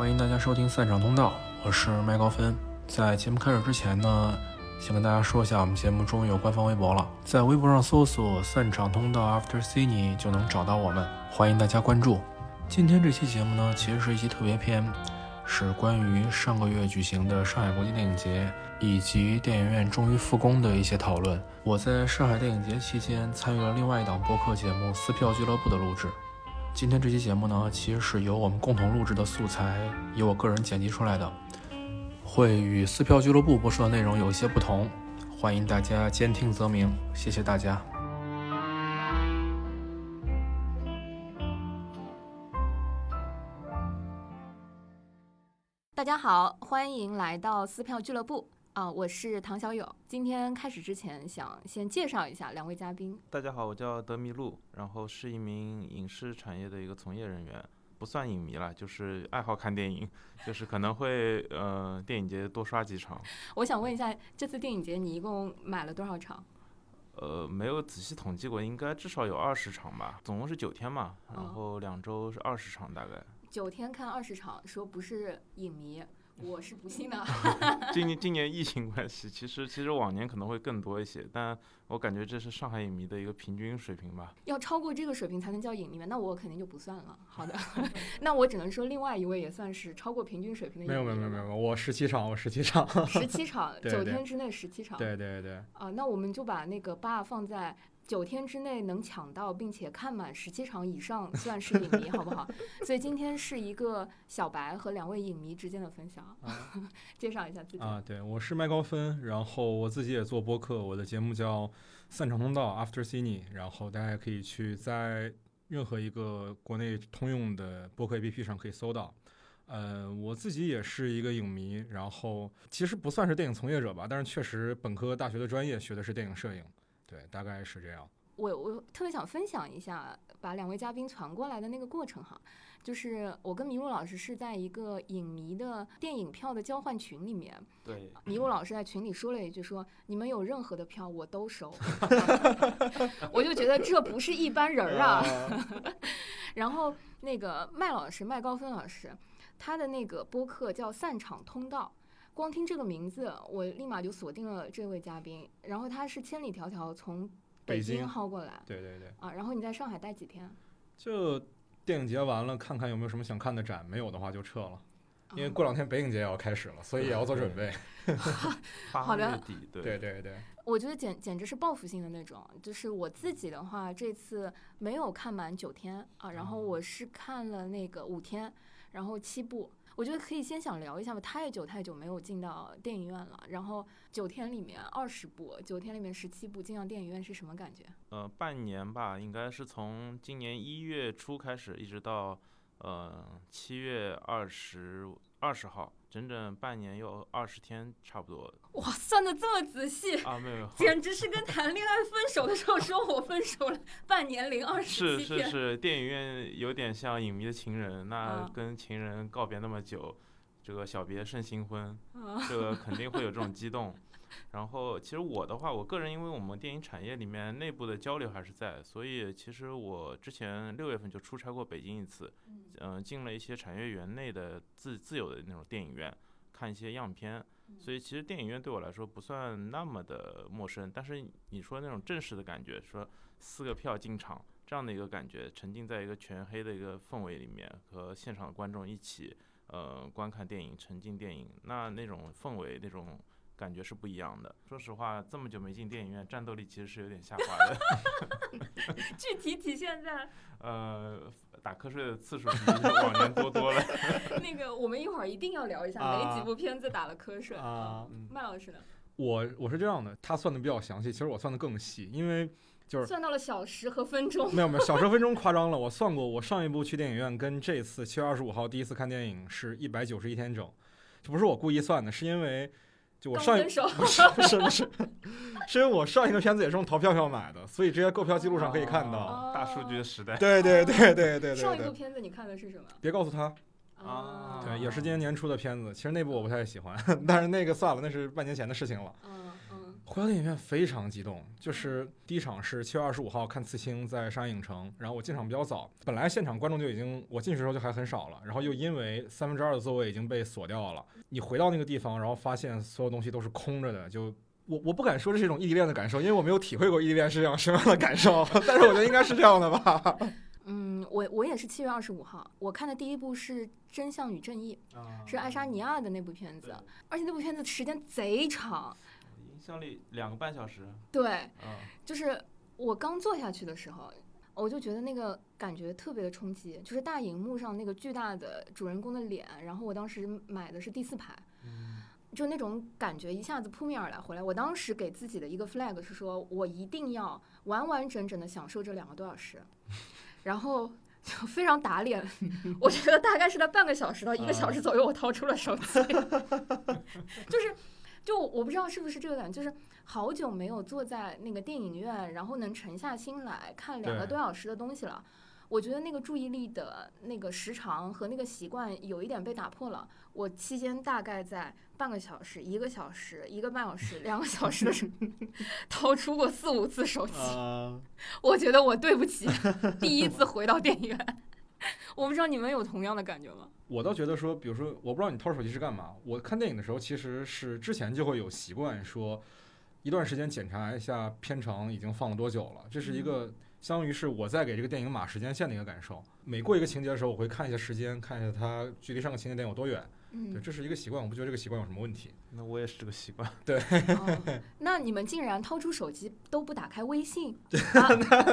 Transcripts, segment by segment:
欢迎大家收听散场通道，我是麦高芬。在节目开始之前呢，先跟大家说一下，我们节目终于有官方微博了，在微博上搜索“散场通道 After Cine” 就能找到我们，欢迎大家关注。今天这期节目呢，其实是一期特别篇，是关于上个月举行的上海国际电影节以及电影院终于复工的一些讨论。我在上海电影节期间参与了另外一档播客节目《撕票俱乐部》的录制。今天这期节目呢，其实是由我们共同录制的素材，由我个人剪辑出来的，会与撕票俱乐部播出的内容有一些不同，欢迎大家兼听则明，谢谢大家。大家好，欢迎来到撕票俱乐部啊！我是唐小友。今天开始之前，想先介绍一下两位嘉宾。大家好，我叫德迷路，然后是一名影视产业的一个从业人员，不算影迷了，就是爱好看电影，就是可能会呃电影节多刷几场。我想问一下，这次电影节你一共买了多少场？呃，没有仔细统计过，应该至少有二十场吧，总共是九天嘛，然后两周是二十场大概。九天看二十场，说不是影迷，我是不信的。今年今年疫情关系，其实其实往年可能会更多一些，但我感觉这是上海影迷的一个平均水平吧。要超过这个水平才能叫影迷吗？那我肯定就不算了。好的 那我只能说另外一位也算是超过平均水平的。没有没有没有没有，我十七场，我十七场。十七场，九天之内十七场。对对对，啊，那我们就把那个 bar 放在九天之内能抢到并且看满十七场以上，算是影迷，好不好？所以今天是一个小白和两位影迷之间的分享，介绍一下自己。啊，对，我是麦高芬，然后我自己也做播客，我的节目叫《散场通道 After Cine》，然后大家可以去在任何一个国内通用的播客 APP 上可以搜到。呃，我自己也是一个影迷，然后其实不算是电影从业者吧，但是确实本科大学的专业学的是电影摄影，对，大概是这样。我我特别想分享一下把两位嘉宾传过来的那个过程哈，就是我跟麋鹿老师是在一个影迷的电影票的交换群里面，对，麋鹿老师在群里说了一句说：“你们有任何的票我都收。”我就觉得这不是一般人儿啊。然后那个麦老师麦高芬老师，他的那个播客叫《散场通道》，光听这个名字，我立马就锁定了这位嘉宾。然后他是千里迢迢从北京京薅过来对对对，啊，然后你在上海待几天？就电影节完了，看看有没有什么想看的展，没有的话就撤了。因为过两天北影节也要开始了，所以也要做准备。八 好的月底，对对对对，我觉得简简直是报复性的那种。就是我自己的话，这次没有看满九天啊，然后我是看了那个五天，然后七部。我觉得可以先想聊一下吧，太久太久没有进到电影院了。然后九天里面二十部，九天里面十七部进到电影院是什么感觉？呃，半年吧，应该是从今年一月初开始，一直到呃七月二十二十号，整整半年又二十天，差不多哇，算的这么仔细，啊，没有没有，简直是跟谈恋爱分手的时候说我分手了，半年零二十天。是是，电影院有点像影迷的情人，那啊跟情人告别那么久，这个小别胜新婚，啊这个肯定会有这种激动。然后，其实我的话，我个人因为我们电影产业里面内部的交流还是在，所以其实我之前六月份就出差过北京一次，嗯、进了一些产业园内的自自有的那种电影院，看一些样片。所以其实电影院对我来说不算那么的陌生，但是你说那种正式的感觉，说四个票进场这样的一个感觉，沉浸在一个全黑的一个氛围里面，和现场的观众一起呃观看电影，沉浸电影，那那种氛围那种。感觉是不一样的。说实话，这么久没进电影院，战斗力其实是有点下滑的。具体体现在呃，打瞌睡的次数比往年多多了。那个，我们一会儿一定要聊一下啊哪几部片子打了瞌睡啊嗯麦老师呢？我我是这样的，他算的比较详细，其实我算的更细，因为就是算到了小时和分钟。没有没有，小时分钟夸张了。我算过，我上一部去电影院跟这次七月二十五号第一次看电影是一百九十一天整，这不是我故意算的，是因为就我上一不是不是不是，是 因为我上一个片子也是用淘票票买的，所以这些购票记录上可以看到。哦大数据的时代。对对对对对对上一部对对，片子你看的是什么？别告诉他，啊对，也是今年年初的片子。其实那部我不太喜欢，但是那个算了，那是半年前的事情了。回到电影院非常激动，就是第一场是七月二十五号看《刺青》在上海影城，然后我进场比较早，本来现场观众就已经我进去的时候就还很少了，然后又因为三分之二的座位已经被锁掉了，你回到那个地方，然后发现所有东西都是空着的，就我我不敢说这是一种异地恋的感受，因为我没有体会过异地恋是这样什么样的感受，但是我觉得应该是这样的吧。嗯，我我也是七月二十五号，我看的第一部是《真相与正义》，是爱沙尼亚的那部片子，而且那部片子时间贼长，两个半小时。对，嗯，就是我刚坐下去的时候，我就觉得那个感觉特别的冲击，就是大荧幕上那个巨大的主人公的脸，然后我当时买的是第四排，就那种感觉一下子扑面而来。回来，我当时给自己的一个 flag 是说，我一定要完完整整的享受这两个多小时，然后就非常打脸。我觉得大概是在半个小时到一个小时左右，我掏出了手机，就是。就我不知道是不是这个感觉，就是好久没有坐在那个电影院，然后能沉下心来看两个多小时的东西了。我觉得那个注意力的那个时长和那个习惯有一点被打破了。我期间大概在半个小时、一个小时、一个半小时、两个小时的时候，掏出过四五次手机。我觉得我对不起第一次回到电影院。我不知道你们有同样的感觉吗？我倒觉得说，比如说，我不知道你掏手机是干嘛。我看电影的时候，其实是之前就会有习惯，说一段时间检查一下片长已经放了多久了。这是一个相当于是我在给这个电影码时间线的一个感受。每过一个情节的时候，我会看一下时间，看一下它距离上个情节点有多远。嗯，对，这是一个习惯，我不觉得这个习惯有什么问题。那我也是这个习惯。对，哦、那你们竟然掏出手机都不打开微信？啊、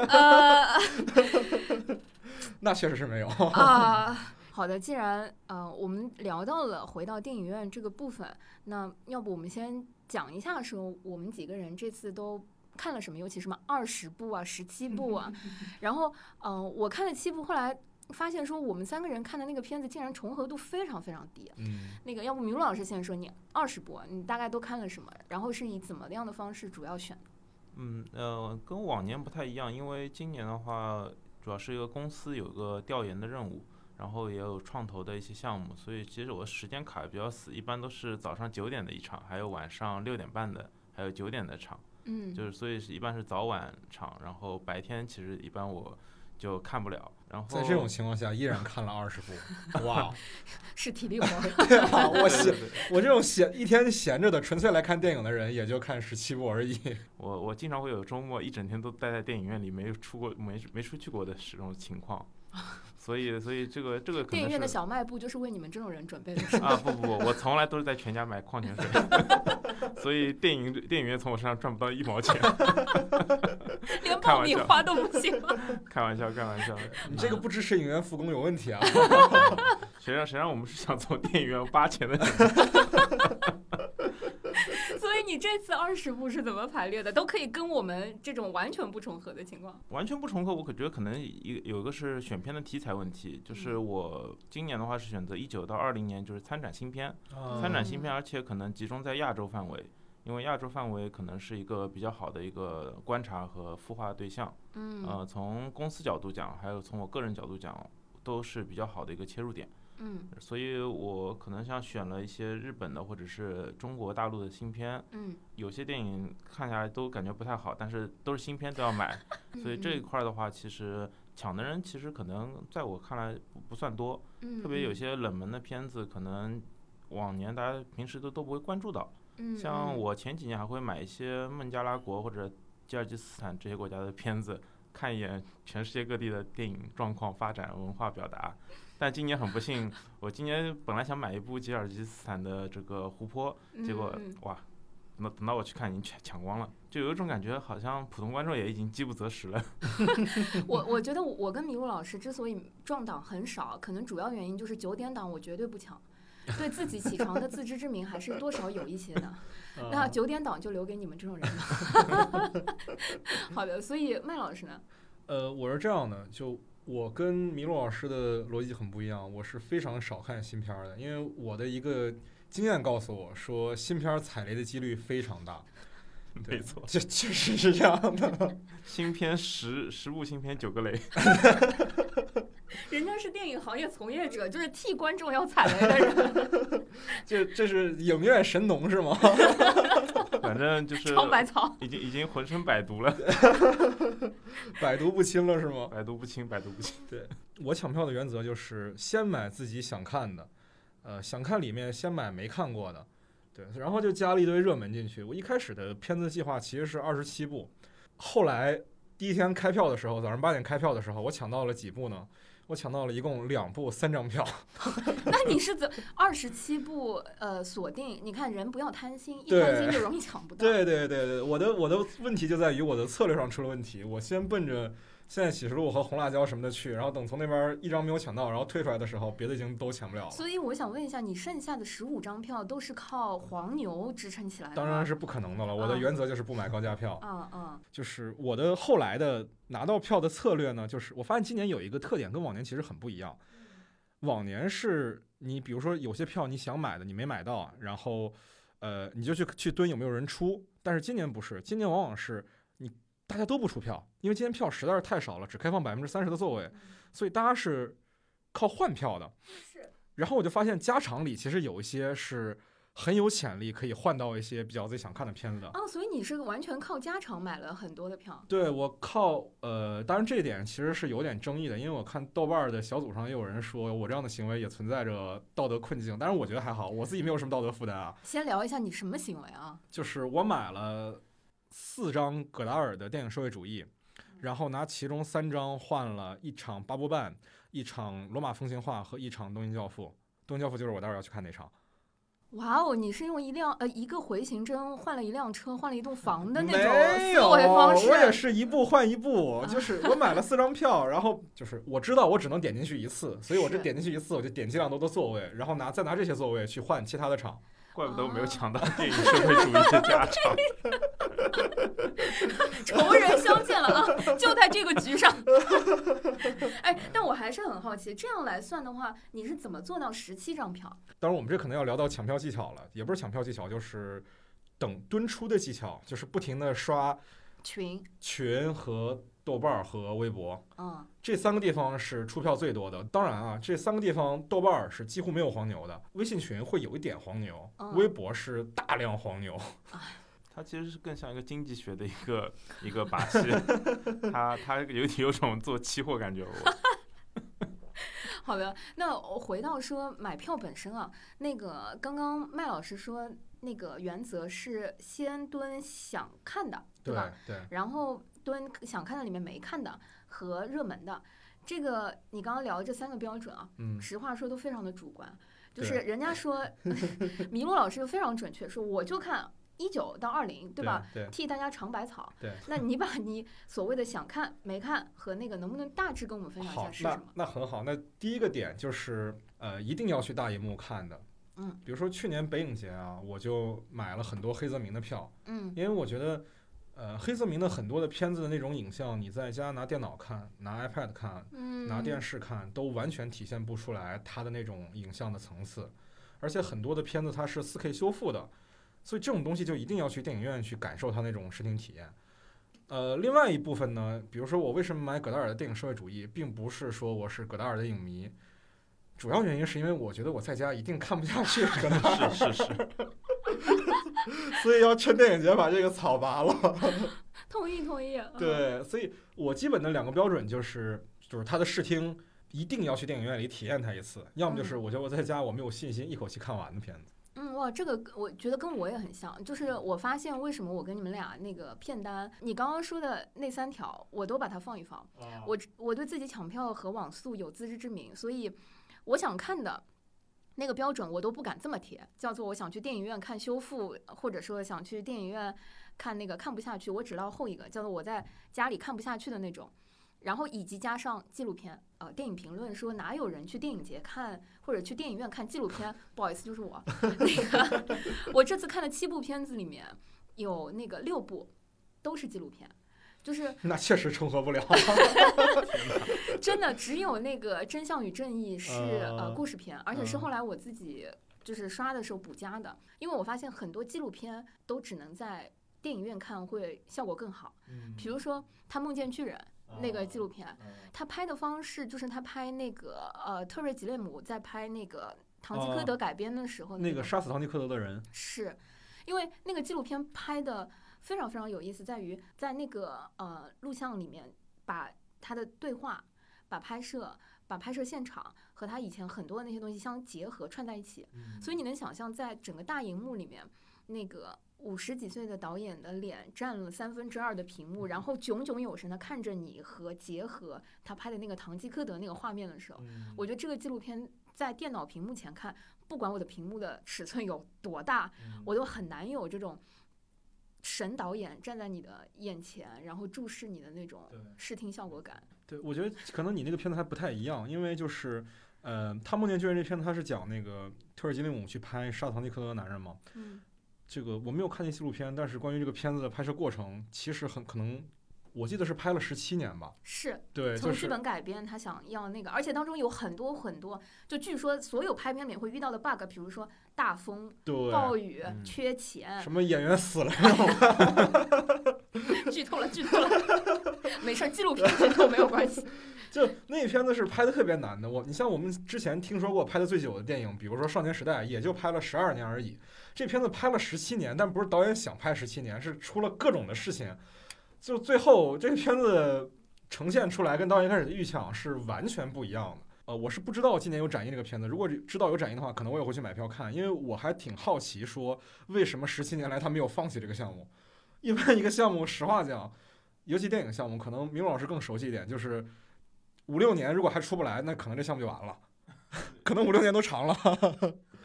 呃，那确实是没有啊。好的，既然呃我们聊到了回到电影院这个部分，那要不我们先讲一下说我们几个人这次都看了什么，尤其什么二十部啊、十七部啊，然后嗯、呃、我看了七部，后来发现说我们三个人看的那个片子竟然重合度非常非常低。嗯，那个要不明路老师先说你二十部，你大概都看了什么？然后是以怎么样的方式主要选？嗯呃，跟往年不太一样，因为今年的话主要是一个公司有个调研的任务。然后也有创投的一些项目，所以其实我时间卡比较死，一般都是早上九点的一场，还有晚上六点半的，还有九点的场。嗯，就是所以是一般是早晚场，然后白天其实一般我就看不了。然后在这种情况下，依然看了二十部，哇，是体力活。对啊，我闲，我这种闲一天闲着的，纯粹来看电影的人，也就看十七部而已。我我经常会有周末一整天都待在电影院里，没有出过没没出去过的这种情况。所以，所以这个这个电影院的小卖部就是为你们这种人准备的。啊不不不，我从来都是在全家买矿泉水，所以电影电影院从我身上赚不到一毛钱，连爆米花都不行。开玩笑，开玩笑。你这个不支持影院复工有问题啊！谁让谁让我们是想从电影院扒钱的你这次二十部是怎么排列的？都可以跟我们这种完全不重合的情况。完全不重合，我可觉得可能一有一个是选片的题材问题，就是我今年的话是选择一九到二零年，就是参展新片，嗯参展新片，而且可能集中在亚洲范围，因为亚洲范围可能是一个比较好的一个观察和孵化对象。嗯呃，从公司角度讲，还有从我个人角度讲，都是比较好的一个切入点。嗯所以我可能像选了一些日本的或者是中国大陆的新片，嗯，有些电影看下来都感觉不太好，但是都是新片都要买，所以这一块儿的话，其实抢的人其实可能在我看来不不算多，嗯特别有些冷门的片子，可能往年大家平时都都不会关注到。嗯像我前几年还会买一些孟加拉国或者吉尔吉斯斯坦这些国家的片子，看一眼全世界各地的电影状况、发展、文化表达。但今年很不幸，我今年本来想买一部吉尔吉斯斯坦的这个湖泊，结果嗯哇，等等到我去看已经抢抢光了，就有一种感觉，好像普通观众也已经饥不择食了。我我觉得我跟麋鹿老师之所以撞档很少，可能主要原因就是九点档我绝对不抢，对自己起床的自知之明还是多少有一些的。嗯那九点档就留给你们这种人了。好的，所以麦老师呢？呃，我是这样的，就我跟麋鹿老师的逻辑很不一样，我是非常少看新片儿的，因为我的一个经验告诉我说，新片儿踩雷的几率非常大。没错，这确实是这样的。新片十十部新片九个雷 人家是电影行业从业者，就是替观众要踩雷的人，这这是影院神农是吗？反正就是超百草。已经已经浑身百毒了，百毒不侵了是吗？百毒不侵，百毒不侵。对我抢票的原则就是先买自己想看的，呃，想看里面先买没看过的，对，然后就加了一堆热门进去。我一开始的片子计划其实是二十七部，后来第一天开票的时候，早上八点开票的时候，我抢到了几部呢？我抢到了一共两部三张票，那你是怎二十七部呃锁定？你看人不要贪心，一贪心就容易抢不到。对对对对，我的我的问题就在于我的策略上出了问题。我先奔着现在启示录和红辣椒什么的去，然后等从那边一张没有抢到，然后退出来的时候，别的已经都抢不了了。所以我想问一下，你剩下的十五张票都是靠黄牛支撑起来的吗？当然是不可能的了。我的啊原则就是不买高价票。啊啊，就是我的后来的拿到票的策略呢，就是我发现今年有一个特点跟往年其实很不一样。往年是你比如说有些票你想买的你没买到，然后呃你就去去蹲有没有人出，但是今年不是，今年往往是你大家都不出票，因为今天票实在是太少了，只开放百分之三十的座位，所以大家是靠换票的。是。然后我就发现加场里其实有一些是很有潜力可以换到一些比较自己想看的片子的。哦，所以你是完全靠加场买了很多的票。对我靠，呃，当然这一点其实是有点争议的，因为我看豆瓣儿的小组上也有人说我这样的行为也存在着道德困境，但是我觉得还好，我自己没有什么道德负担啊。先聊一下你什么行为啊？就是我买了四张葛达尔的电影社会主义，然后拿其中三张换了一场八部半、一场罗马风情画和一场东京教父。东京教父就是我待会儿要去看那场。哇哦，你是用一辆呃一个回形针换了一辆车，换了一栋房的那种有，思维方式。我也是一步换一步，就是我买了四张票，然后就是我知道我只能点进去一次，所以我这点进去一次，我就点尽量多的座位，然后拿再拿这些座位去换其他的场。怪不得我没有哦抢到电影社会主义的加场。仇人相见了啊！就在这个局上。哎，但我还是很好奇，这样来算的话，你是怎么做到十七张票？当然，我们这可能要聊到抢票技巧了，也不是抢票技巧，就是等蹲出的技巧，就是不停的刷群，群和豆瓣儿和微博。嗯，这三个地方是出票最多的。当然啊，这三个地方豆瓣儿是几乎没有黄牛的，微信群会有一点黄牛，嗯微博是大量黄牛。它其实是更像一个经济学的一个一个把戏，它它有有种做期货感觉。我 好的。那我回到说买票本身啊，那个刚刚麦老师说那个原则是先蹲想看的，对吧？对，然后蹲想看的里面没看的和热门的。这个你刚刚聊的这三个标准啊，嗯，实话说都非常的主观，就是人家说 麋鹿老师非常准确，说我就看一九到二零，对吧？？对替大家尝百草。对。那你把你所谓的想看没看和那个能不能大致跟我们分享一下，是什那么？那很好。那第一个点就是呃，一定要去大荧幕看的。嗯，比如说去年北影节啊，我就买了很多黑泽明的票，嗯因为我觉得。呃，黑泽明的很多的片子的那种影像，你在家拿电脑看、拿 iPad 看、嗯，拿电视看，都完全体现不出来它的那种影像的层次。而且很多的片子它是 4K 修复的，所以这种东西就一定要去电影院去感受它那种视听体验。呃，另外一部分呢，比如说我为什么买葛达尔的电影社会主义，并不是说我是葛达尔的影迷，主要原因是因为我觉得我在家一定看不下去葛达尔，是是是，所以要趁电影节把这个草拔了。同意同意。嗯，对，所以我基本的两个标准就是，就是它的视听一定要去电影院里体验它一次，要么就是嗯我觉得我在家我没有信心一口气看完的片子。嗯，哇，这个我觉得跟我也很像，就是我发现为什么我跟你们俩那个片单，你刚刚说的那三条，我都把它放一放。我我对自己抢票和网速有自知之明，所以我想看的那个标准我都不敢这么贴，叫做我想去电影院看修复，或者说想去电影院看那个看不下去，我只捞后一个，叫做我在家里看不下去的那种。然后以及加上纪录片，呃，电影评论说哪有人去电影节看或者去电影院看纪录片？不好意思，就是我。那个 我这次看的七部片子里面有那个六部都是纪录片，就是那确实重合不了。真的只有那个《真相与正义》是呃呃故事片，而且是嗯后来我自己就是刷的时候补加的，因为我发现很多纪录片都只能在电影院看会效果更好。嗯比如说他梦见巨人那个纪录片，嗯他拍的方式就是他拍那个呃特瑞吉列姆在拍那个唐吉哦诃德改编的时候，那个杀死唐吉诃德的人，是，因为那个纪录片拍的非常非常有意思，在于在那个呃录像里面把他的对话、把拍摄、把拍摄现场和他以前很多的那些东西相结合串在一起，所以你能想象在整个大荧幕里面那个。五十几岁的导演的脸占了三分之二的屏幕，然后炯炯有神的看着你和结合他拍的那个堂吉诃德那个画面的时候，嗯。我觉得这个纪录片在电脑屏幕前看，不管我的屏幕的尺寸有多大，嗯。我都很难有这种神导演站在你的眼前，然后注视你的那种视听效果感。对，我觉得可能你那个片子还不太一样，因为就是，呃，他梦见巨人这片子，他是讲那个特尔金利姆去拍杀唐尼克德的男人嘛。嗯，这个我没有看见纪录片，但是关于这个片子的拍摄过程，其实很可能，我记得是拍了十七年吧。是对，从剧本改编，他想要那个，而且当中有很多很多，就据说所有拍片里面会遇到的 bug，比如说大风、对暴雨、嗯缺钱，什么演员死了，剧透了，剧透了，没事儿，纪录片剧透没有关系。就那片子是拍的特别难的。我你像我们之前听说过拍的最久的电影，比如说《少年时代》，也就拍了十二年而已。这片子拍了十七年，但不是导演想拍十七年，是出了各种的事情，就最后这个片子呈现出来跟导演一开始的预想是完全不一样的。呃，我是不知道今年有展映这个片子，如果知道有展映的话，可能我也会去买票看，因为我还挺好奇说为什么十七年来他没有放弃这个项目。一般一个项目，实话讲，尤其电影项目，可能明老师更熟悉一点，就是五六年如果还出不来，那可能这项目就完了，可能五六年都长了。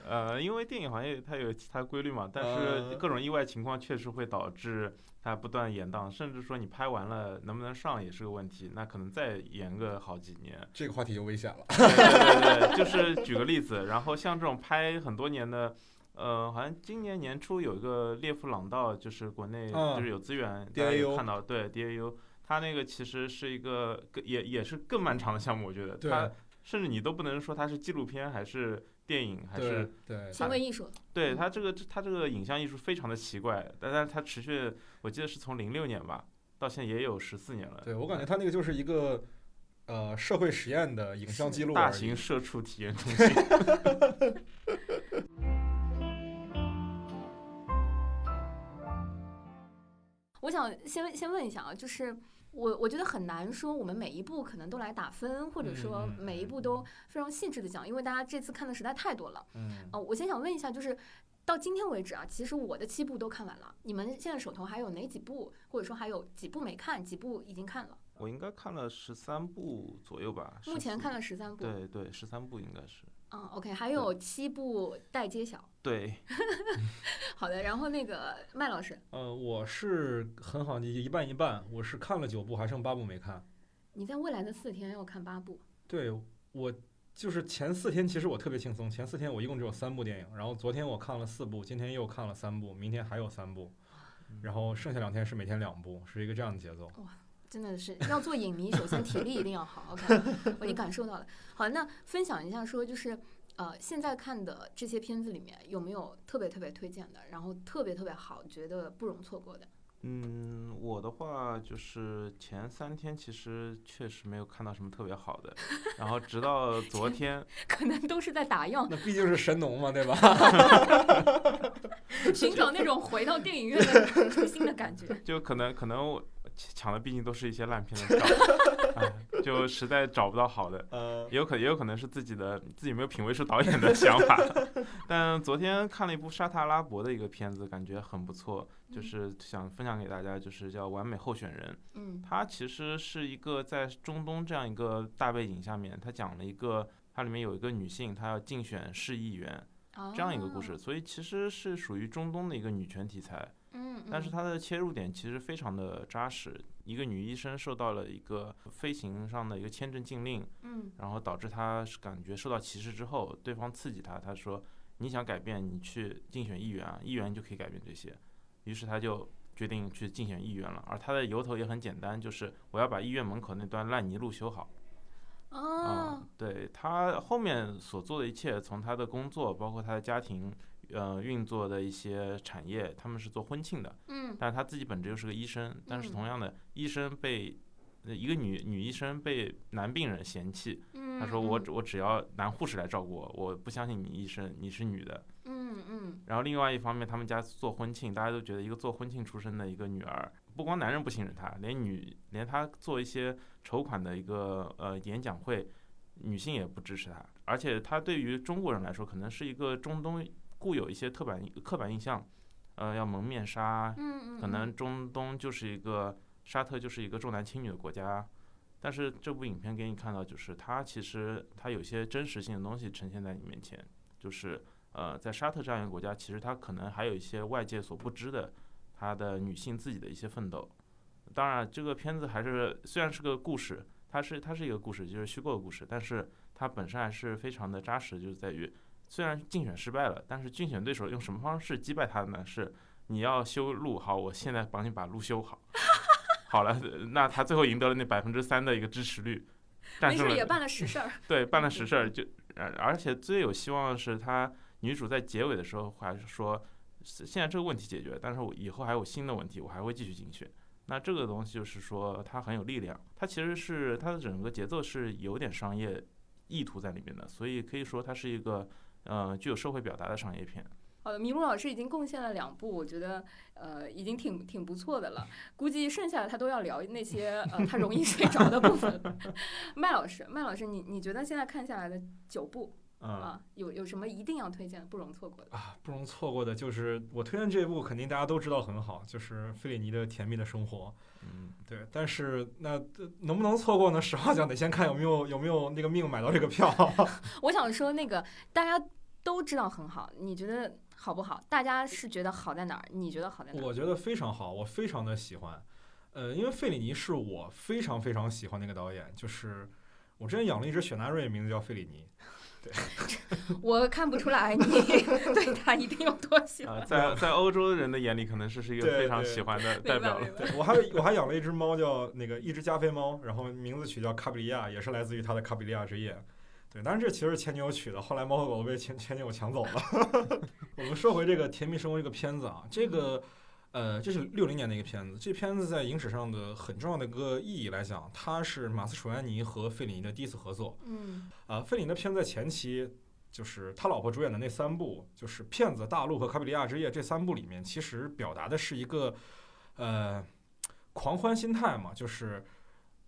呃，因为电影行业它有它的规律嘛，但是呃各种意外情况确实会导致它不断延档，甚至说你拍完了能不能上也是个问题，那可能再延个好几年。这个话题就危险了。对对对对，就是举个例子，然后像这种拍很多年的，呃，好像今年年初有一个列夫朗道，就是国内嗯就是有资源，大家有看到，对 DAU，它那个其实是一个更也也是更漫长的项目，我觉得，对它甚至你都不能说它是纪录片还是电影还是。对，行为艺术，对它这个它这个影像艺术非常的奇怪，但但是它持续，我记得是从零六年吧，到现在也有十四年了。对我感觉他那个就是一个呃社会实验的影像记录，大型社畜体验中心。我想先先问一下啊，就是我我觉得很难说我们每一步可能都来打分，或者说每一步都非常细致的讲，因为大家这次看的实在太多了。嗯呃，我先想问一下，就是到今天为止啊，其实我的七部都看完了，你们现在手头还有哪几部，或者说还有几部没看，几部已经看了？我应该看了十三部左右吧。目前看了十三部。对对，十三部应该是。嗯，OK，还有七部待揭晓。对，好的，然后那个麦老师，呃，我是很好，你一半一半，我是看了九部，还剩八部没看。你在未来的四天要看八部，对我就是前四天，其实我特别轻松。前四天我一共只有三部电影，然后昨天我看了四部，今天又看了三部，明天还有三部，然后剩下两天是每天两部，是一个这样的节奏。真的是要做影迷，首先体力一定要好。OK，我已经感受到了。好，那分享一下说，就是呃，现在看的这些片子里面有没有特别特别推荐的，然后特别特别好，觉得不容错过的？嗯，我的话就是前三天其实确实没有看到什么特别好的，然后直到 昨天，可能都是在打样，那毕竟是神农嘛，对吧？寻找那种回到电影院的 初心的感觉。就可能可能我抢的毕竟都是一些烂片的票，哎就实在找不到好的。呃，也有可也有可能是自己的自己没有品味出导演的想法，但昨天看了一部沙特阿拉伯的一个片子，感觉很不错，就是想分享给大家，就是叫《完美候选人》。嗯它其实是一个在中东这样一个大背景下面，它讲了一个它里面有一个女性，她要竞选市议员这样一个故事，哦所以其实是属于中东的一个女权题材。嗯，但是嗯它的切入点其实非常的扎实。一个女医生受到了一个飞行上的一个签证禁令，嗯然后导致她是感觉受到歧视之后，对方刺激她，她说你想改变，你去竞选议员啊，议员就可以改变这些。于是她就决定去竞选议员了。而她的由头也很简单，就是我要把医院门口那段烂泥路修好。哦嗯，对她后面所做的一切，从她的工作，包括她的家庭，呃运作的一些产业，他们是做婚庆的，嗯但是他自己本质又是个医生，但是嗯同样的，医生被呃一个女女医生被男病人嫌弃，嗯，他说我我只要男护士来照顾我，我不相信你医生，你是女的。嗯嗯然后另外一方面，他们家做婚庆，大家都觉得一个做婚庆出身的一个女儿，不光男人不信任她，连女连她做一些筹款的一个呃演讲会，女性也不支持她。而且她对于中国人来说，可能是一个中东固有一些刻板刻板印象，呃，要蒙面纱，嗯嗯，可能中东就是一个沙特就是一个重男轻女的国家。但是这部影片给你看到，就是它其实它有些真实性的东西呈现在你面前，就是呃，在沙特这样一个国家，其实它可能还有一些外界所不知的，它的女性自己的一些奋斗。当然，这个片子还是虽然是个故事，它是它是一个故事，就是虚构的故事，但是它本身还是非常的扎实，就是在于虽然竞选失败了，但是竞选对手用什么方式击败他呢？是你要修路，好，我现在帮你把路修好。好了，那他最后赢得了那百分之三的一个支持率，战胜了没事也办了实事儿。对，办了 实事儿，就而而且最有希望的是，他女主在结尾的时候还是说，现在这个问题解决，但是我以后还有新的问题，我还会继续竞选。那这个东西就是说，它很有力量，它其实是它的整个节奏是有点商业意图在里面的，所以可以说它是一个呃具有社会表达的商业片。好的，麋鹿老师已经贡献了两部，我觉得呃已经挺挺不错的了。估计剩下的他都要聊那些呃他容易 睡着的部分。麦老师，麦老师，你你觉得现在看下来的九部啊，有有什么一定要推荐的、不容错过的？啊，不容错过的就是我推荐这部，肯定大家都知道很好，就是费里尼的《甜蜜的生活》。嗯，对，但是那呃能不能错过呢？实话讲，得先看有没有有没有那个命买到这个票。我想说那个大家都知道很好，你觉得好不好？大家是觉得好在哪儿？你觉得好在哪儿？我觉得非常好，我非常的喜欢。呃，因为费里尼是我非常非常喜欢那个导演，就是我之前养了一只雪纳瑞，名字叫费里尼。我看不出来你 对他一定有多喜欢。啊，在在欧洲人的眼里，可能是是一个非常喜欢的代表了我还我还养了一只猫，叫那个一只加菲猫，然后名字取叫卡比利亚，也是来自于它的卡比利亚之夜。对，但是这其实是前女友取的，后来猫和狗被前前女友抢走了。我们说回这个《甜蜜生活》这个片子啊，这个呃，这是六零年的一个片子，这片子在影史上的很重要的一个意义来讲，它是马斯楚安尼和费里尼的第一次合作。嗯啊，费里尼的片子在前期，就是他老婆主演的那三部，就是《骗子》《大陆》和《卡比利亚之夜》这三部里面，其实表达的是一个呃狂欢心态嘛，就是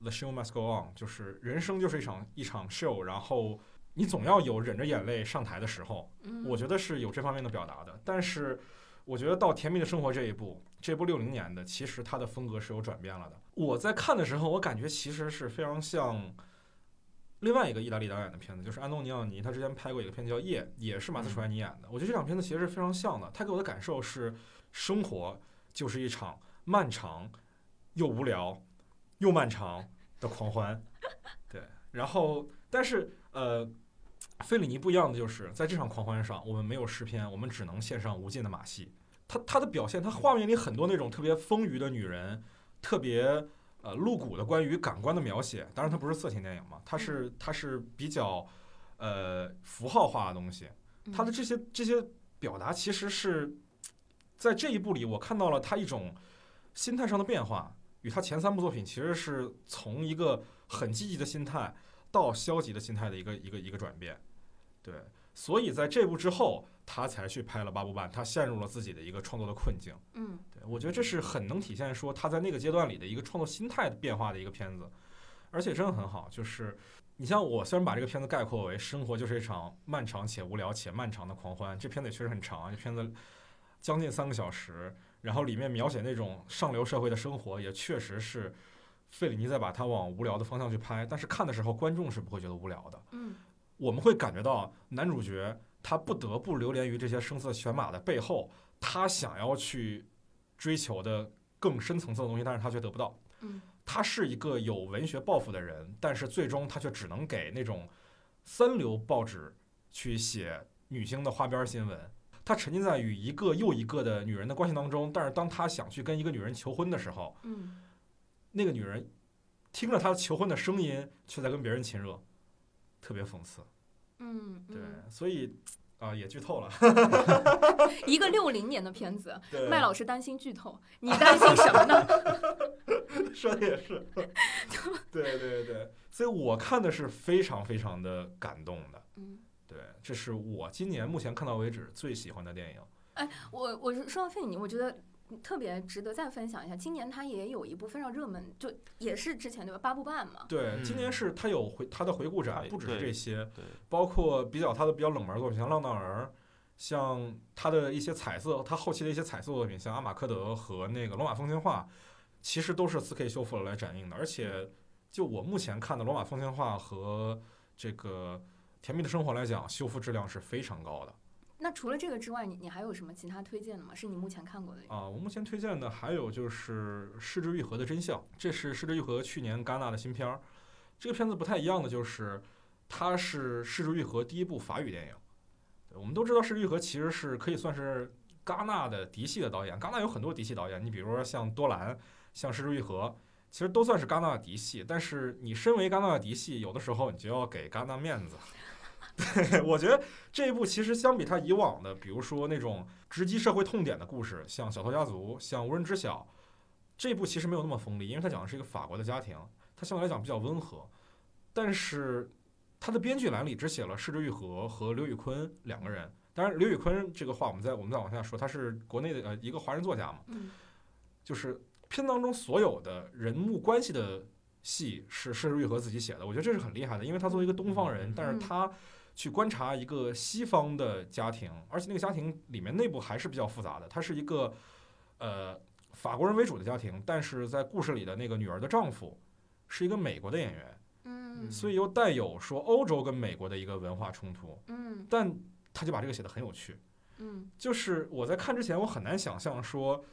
The show must go on，就是人生就是一场一场 show，，然后你总要有忍着眼泪上台的时候。嗯，我觉得是有这方面的表达的，但是我觉得到《甜蜜的生活》这一部，这部六零年的，其实它的风格是有转变了的。我在看的时候，我感觉其实是非常像另外一个意大利导演的片子，就是安东尼奥尼，他之前拍过一个片子叫《夜》，也是马斯楚安尼演的。我觉得这两片子其实是非常像的。他给我的感受是，生活就是一场漫长又无聊又漫长的狂欢。对，然后但是呃。费里尼不一样的就是，在这场狂欢上，我们没有诗篇，我们只能献上无尽的马戏。他他的表现，他画面里很多那种特别丰腴的女人，特别呃露骨的关于感官的描写。当然，它不是色情电影嘛，它是它是比较呃符号化的东西。他的这些这些表达，其实是在这一部里，我看到了他一种心态上的变化，与他前三部作品其实是从一个很积极的心态到消极的心态的一个一个一个转变。对，所以在这部之后，他才去拍了八部半，他陷入了自己的一个创作的困境。嗯对我觉得这是很能体现说他在那个阶段里的一个创作心态的变化的一个片子，而且真的很好。就是你像我虽然把这个片子概括为生活就是一场漫长且无聊且漫长的狂欢，这片子也确实很长，这片子将近三个小时，然后里面描写那种上流社会的生活，也确实是费里尼在把它往无聊的方向去拍，但是看的时候观众是不会觉得无聊的。嗯我们会感觉到男主角他不得不流连于这些声色犬马的背后，他想要去追求的更深层次的东西，但是他却得不到。嗯他是一个有文学抱负的人，但是最终他却只能给那种三流报纸去写女星的花边新闻。他沉浸在与一个又一个的女人的关系当中，但是当他想去跟一个女人求婚的时候，嗯那个女人听着他求婚的声音，却在跟别人亲热，特别讽刺。嗯，对，嗯所以啊，也剧透了。一个六零年的片子，麦老师担心剧透，你担心什么呢？说的也是，对对对，所以我看的是非常非常的感动的。嗯，对，这是我今年目前看到为止最喜欢的电影。哎我我是说到费尼，我觉得特别值得再分享一下。今年他也有一部非常热门，就也是之前对吧？八部半嘛。对，嗯今年是他有回他的回顾展，不只是这些，对，包括比较他的比较冷门作品，像《浪荡儿》，像他的一些彩色，他后期的一些彩色作品，像《阿马科德》和那个《罗马风情画》，其实都是 4K 修复了来展映的。而且，就我目前看的《罗马风情画》和这个《甜蜜的生活》来讲，修复质量是非常高的那除了这个之外，你你还有什么其他推荐的吗？是你目前看过的？啊。我目前推荐的还有就是《失之愈合的真相》，这是失之愈合去年戛纳的新片儿。这个片子不太一样的就是，它是失之愈合第一部法语电影。我们都知道，失之愈合其实是可以算是戛纳的嫡系的导演。戛纳有很多嫡系导演，你比如说像多兰、像失之愈合，其实都算是戛纳的嫡系。但是你身为戛纳的嫡系，有的时候你就要给戛纳面子。对，我觉得这一部其实相比他以往的，比如说那种直击社会痛点的故事，像《小偷家族》、像《无人知晓》，这一部其实没有那么锋利，因为他讲的是一个法国的家庭，它相对来讲比较温和。但是他的编剧栏里只写了施之愈和和刘宇昆两个人。当然，刘宇昆这个话我们再我们再往下说，他是国内的呃一个华人作家嘛，嗯就是片当中所有的人物关系的戏是施之愈合自己写的，我觉得这是很厉害的，因为他作为一个东方人，但是嗯他去观察一个西方的家庭，而且那个家庭里面内部还是比较复杂的，它是一个呃法国人为主的家庭，但是在故事里的那个女儿的丈夫是一个美国的演员，嗯所以又带有说欧洲跟美国的一个文化冲突，嗯但他就把这个写得很有趣。嗯就是我在看之前，我很难想象说，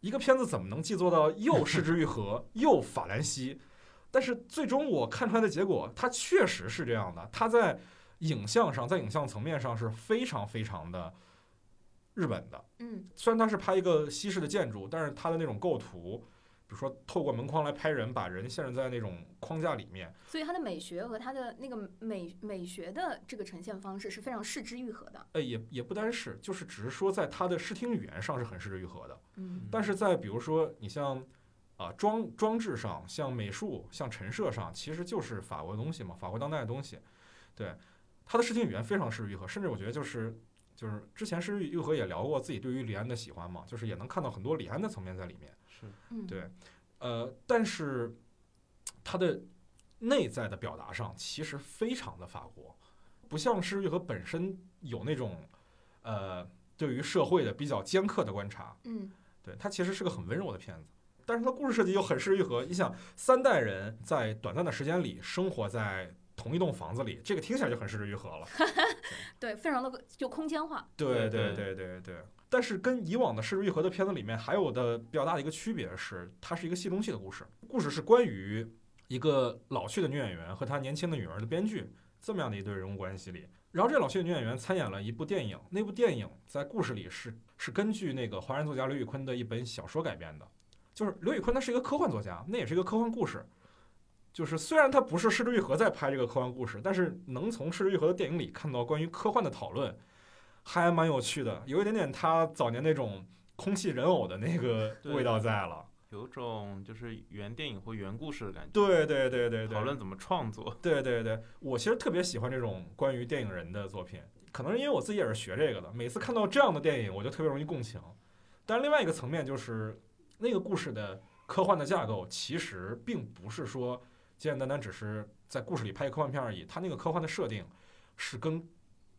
一个片子怎么能既做到又 失之愈合又法兰西，但是最终我看出来的结果，它确实是这样的。它在影像上，在影像层面上是非常非常的日本的。嗯虽然它是拍一个西式的建筑，但是它的那种构图，比如说透过门框来拍人，把人限制在那种框架里面，所以它的美学和它的那个美美学的这个呈现方式是非常视之愈合的。呃，也也不单是，就是只是说在它的视听语言上是很视之愈合的。嗯但是在比如说你像啊装装置上，像美术、像陈设上，其实就是法国的东西嘛，法国当代的东西。对，它的视听语言非常失之愈合，甚至我觉得就是就是之前诗与愈合也聊过自己对于李安的喜欢嘛，就是也能看到很多李安的层面在里面。是嗯对，呃，但是他的内在的表达上其实非常的法国，不像是愈合本身有那种呃对于社会的比较尖刻的观察。嗯对，他其实是个很温柔的片子，但是它故事设计又很适愈合。你想，三代人在短暂的时间里生活在同一栋房子里，这个听起来就很失之愈合了。对，非常的就空间化。对对对对对对。但是跟以往的失之愈合的片子里面还有的比较大的一个区别是，它是一个戏中戏的故事，故事是关于一个老去的女演员和她年轻的女儿的编剧这么样的一对人物关系里。然后这老去的女演员参演了一部电影，那部电影在故事里是是根据那个华人作家刘宇坤的一本小说改编的。就是刘宇坤他是一个科幻作家，那也是一个科幻故事。就是虽然它不是失之愈合在拍这个科幻故事，但是能从失之愈合的电影里看到关于科幻的讨论，还蛮有趣的，有一点点他早年那种空气人偶的那个味道在了。有种就是原电影或原故事的感觉。对对对对对，讨论怎么创作。对对对，我其实特别喜欢这种关于电影人的作品，可能是因为我自己也是学这个的，每次看到这样的电影，我就特别容易共情。但是另外一个层面就是，那个故事的科幻的架构其实并不是说简简单单只是在故事里拍一个科幻片而已，它那个科幻的设定是跟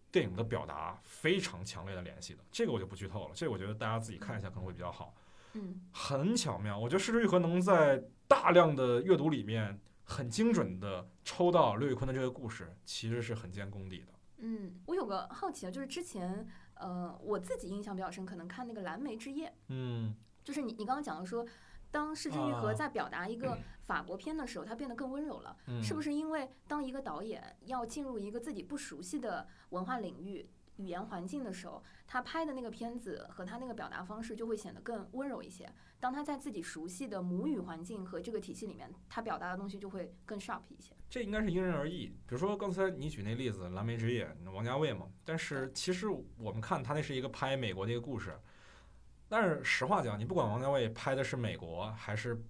电影的表达非常强烈的联系的。这个我就不剧透了，这个我觉得大家自己看一下可能会比较好。嗯很巧妙。我觉得《失之愈合》能在大量的阅读里面很精准的抽到刘宇坤的这个故事，其实是很见功底的。嗯，我有个好奇啊，就是之前呃我自己印象比较深，可能看那个《蓝莓之夜》，嗯，就是你你刚刚讲的说。当失之愈合啊在表达一个法国片的时候，它变得更温柔了，嗯是不是因为当一个导演要进入一个自己不熟悉的文化领域，语言环境的时候，他拍的那个片子和他那个表达方式就会显得更温柔一些。当他在自己熟悉的母语环境和这个体系里面，他表达的东西就会更 sharp 一些。这应该是因人而异。比如说刚才你举那例子，《蓝莓之夜》，王家卫嘛。但是其实我们看他那是一个拍美国的一个故事。但是实话讲，你不管王家卫拍的是美国还是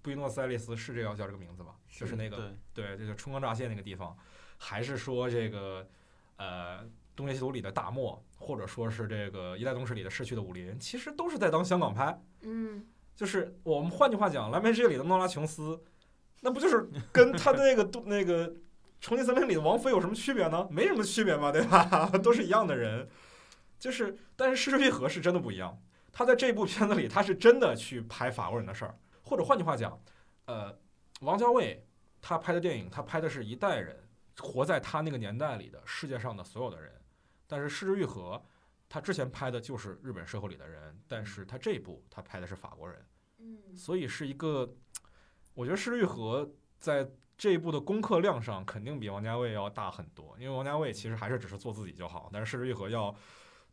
布宜诺斯艾利斯，是这要叫这个名字吧？就是那个对对，这个春光乍泄那个地方，还是说这个呃东邪西毒里的大漠，或者说是这个一代宗师里的逝去的武林，其实都是在当香港拍。嗯，就是我们换句话讲，《蓝莓之夜》里的诺拉琼斯，那不就是跟他的那个都那个《重庆森林》里的王菲有什么区别呢？没什么区别嘛，对吧？都是一样的人。就是，但是《失之愈合》是真的不一样。他在这部片子里，他是真的去拍法国人的事儿，或者换句话讲，呃，王家卫他拍的电影，他拍的是一代人活在他那个年代里的世界上的所有的人。但是《失之愈合》，他之前拍的就是日本社会里的人，但是他这一部他拍的是法国人。嗯，所以是一个，我觉得《失之愈合》在这一部的功课量上肯定比王家卫要大很多，因为王家卫其实还是只是做自己就好，但是《失之愈合》要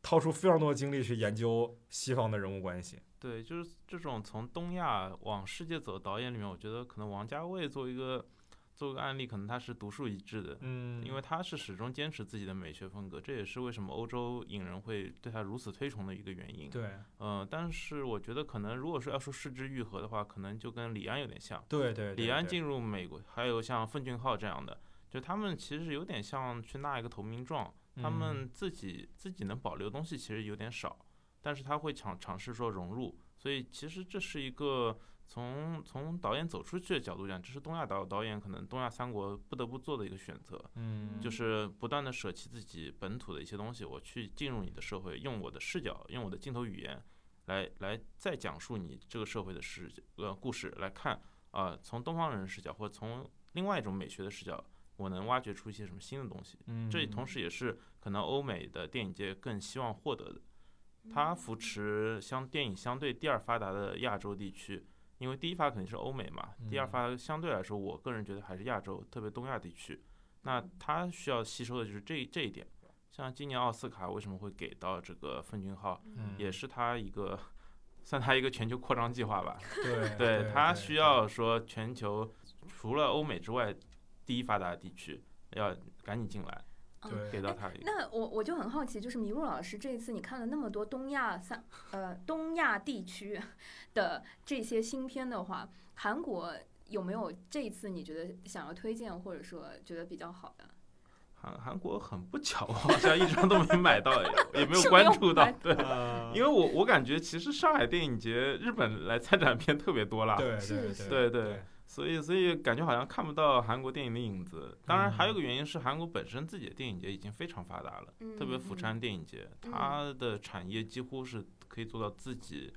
掏出非常多的精力去研究西方的人物关系。对，就是这种从东亚往世界走的导演里面，我觉得可能王家卫作为一个作为一个案例，可能他是独树一帜的。嗯因为他是始终坚持自己的美学风格，这也是为什么欧洲影人会对他如此推崇的一个原因。对嗯、但是我觉得可能如果说要说失之愈合的话，可能就跟李安有点像。对对，对对李安进入美国，还有像奉俊昊这样的，就他们其实有点像去纳一个投名状，他嗯。们自己自己能保留东西其实有点少，但是他会尝尝试说融入，所以其实这是一个从从导演走出去的角度讲，这是东亚导导演可能东亚三国不得不做的一个选择，嗯。就是不断的舍弃自己本土的一些东西，我去进入你的社会，用我的视角，用我的镜头语言来来再讲述你这个社会的视呃故事来看啊、从东方人视角或者从另外一种美学的视角，我能挖掘出一些什么新的东西。嗯这同时也是可能欧美的电影界更希望获得的。它扶持相电影相对第二发达的亚洲地区，因为第一发肯定是欧美嘛，第二嗯发相对来说，我个人觉得还是亚洲，特别东亚地区。那它需要吸收的就是这这一点。像今年奥斯卡为什么会给到这个奉俊昊，嗯也是他一个算他一个全球扩张计划吧。对对他需要说全球除了欧美之外，第一发达的地区要赶紧进来，对给到他。那我我就很好奇，就是麋鹿老师这一次你看了那么多东亚三呃东亚地区的这些新片的话，韩国有没有这一次你觉得想要推荐或者说觉得比较好的？韩韩国很不巧，我好像一张都没买到，也也没有关注到。对，呃因为我我感觉其实上海电影节日本来参展片特别多啦。对对对是对对所以所以感觉好像看不到韩国电影的影子。当然，还有嗯个原因是韩国本身自己的电影节已经非常发达了，特别釜嗯山电影节，它的产业几乎是可以做到自己，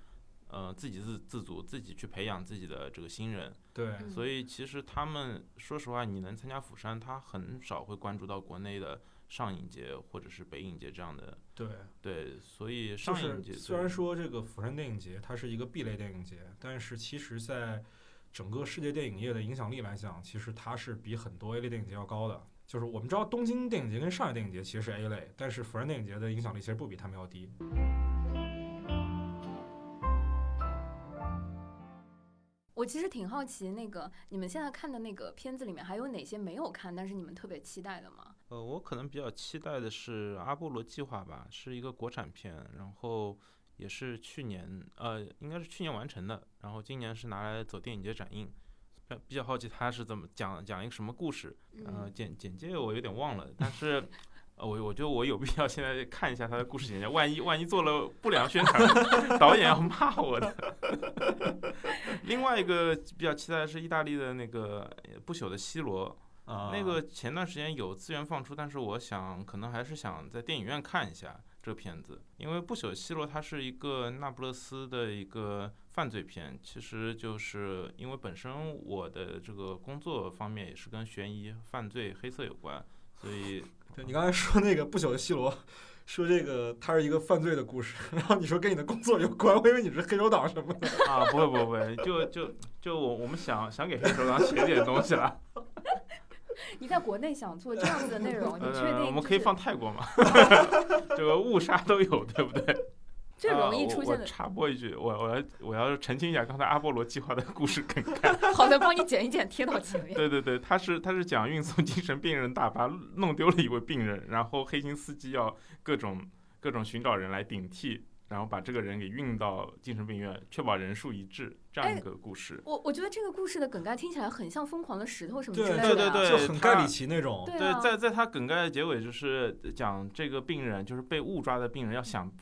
呃，自给自自足，自己去培养自己的这个新人。对嗯所以其实他们说实话，你能参加釜山，他很少会关注到国内的上影节或者是北影节这样的。对。对，所以上影节虽然说这个釜山电影节它是一个 B 类电影节，但是其实在整个世界电影业的影响力来讲，其实它是比很多 A 类电影节要高的。就是我们知道东京电影节跟上海电影节其实是 A 类，但是釜山电影节的影响力其实不比他们要低。我其实挺好奇，那个你们现在看的那个片子里面还有哪些没有看，但是你们特别期待的吗？呃，我可能比较期待的是《阿波罗计划》吧，是一个国产片，然后也是去年呃，应该是去年完成的，然后今年是拿来走电影节展映。比比较好奇他是怎么讲讲一个什么故事，呃，嗯，简简介我有点忘了，但是。呃，我我觉得我有必要现在看一下他的故事简介，万一万一做了不良宣传，导演要骂我的。另外一个比较期待的是意大利的那个呃不朽的西罗，啊那个前段时间有资源放出，但是我想可能还是想在电影院看一下这个片子，因为《不朽西罗》它是一个那不勒斯的一个犯罪片，其实就是因为本身我的这个工作方面也是跟悬疑、犯罪、黑色有关，所以 对你刚才说那个不朽的西罗，说这个它是一个犯罪的故事，然后你说跟你的工作有关，我以为你是黑手党什么的。啊，不会不会不会，就就就我我们想想给黑手党写点东西了。你在国内想做这样子的内容，你确呃，定我们可以放泰国吗？这个误杀都有，对不对？最容易出现的？插播一句，我我要我要澄清一下刚才阿波罗计划的故事梗概。好的，帮你剪一剪，贴到前面。对对对，他是他是讲运送精神病人大巴弄丢了一位病人，然后黑心司机要各种各种寻找人来顶替，然后把这个人给运到精神病院，确保人数一致，这样哎一个故事。我我觉得这个故事的梗概听起来很像《疯狂的石头》什么之类的、对对对就很盖里奇那种。对，在在他梗概的结尾，就是讲这个病人，就是被误抓的病人，要想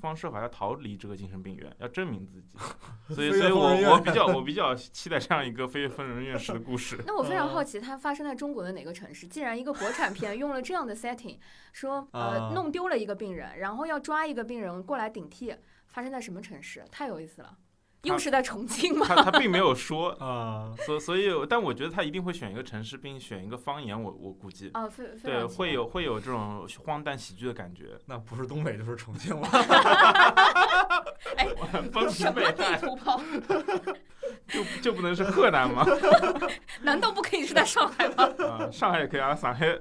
方设法要逃离这个精神病院，要证明自己。所以，所以我我比较我比较期待这样一个飞越疯人院式的故事。那我非常嗯好奇，它发生在中国的哪个城市？既然一个国产片用了这样的 setting，说呃啊弄丢了一个病人，然后要抓一个病人过来顶替，发生在什么城市？太有意思了，又是在重庆吗？他他并没有说，啊，所所以，但我觉得他一定会选一个城市，并选一个方言，我我估计。啊，对，会有会有这种荒诞喜剧的感觉，那不是东北就是重庆了。哎，风 什么地图炮？就就不能是河南吗？难道不可以是在上海吗？啊，上海也可以啊，上海，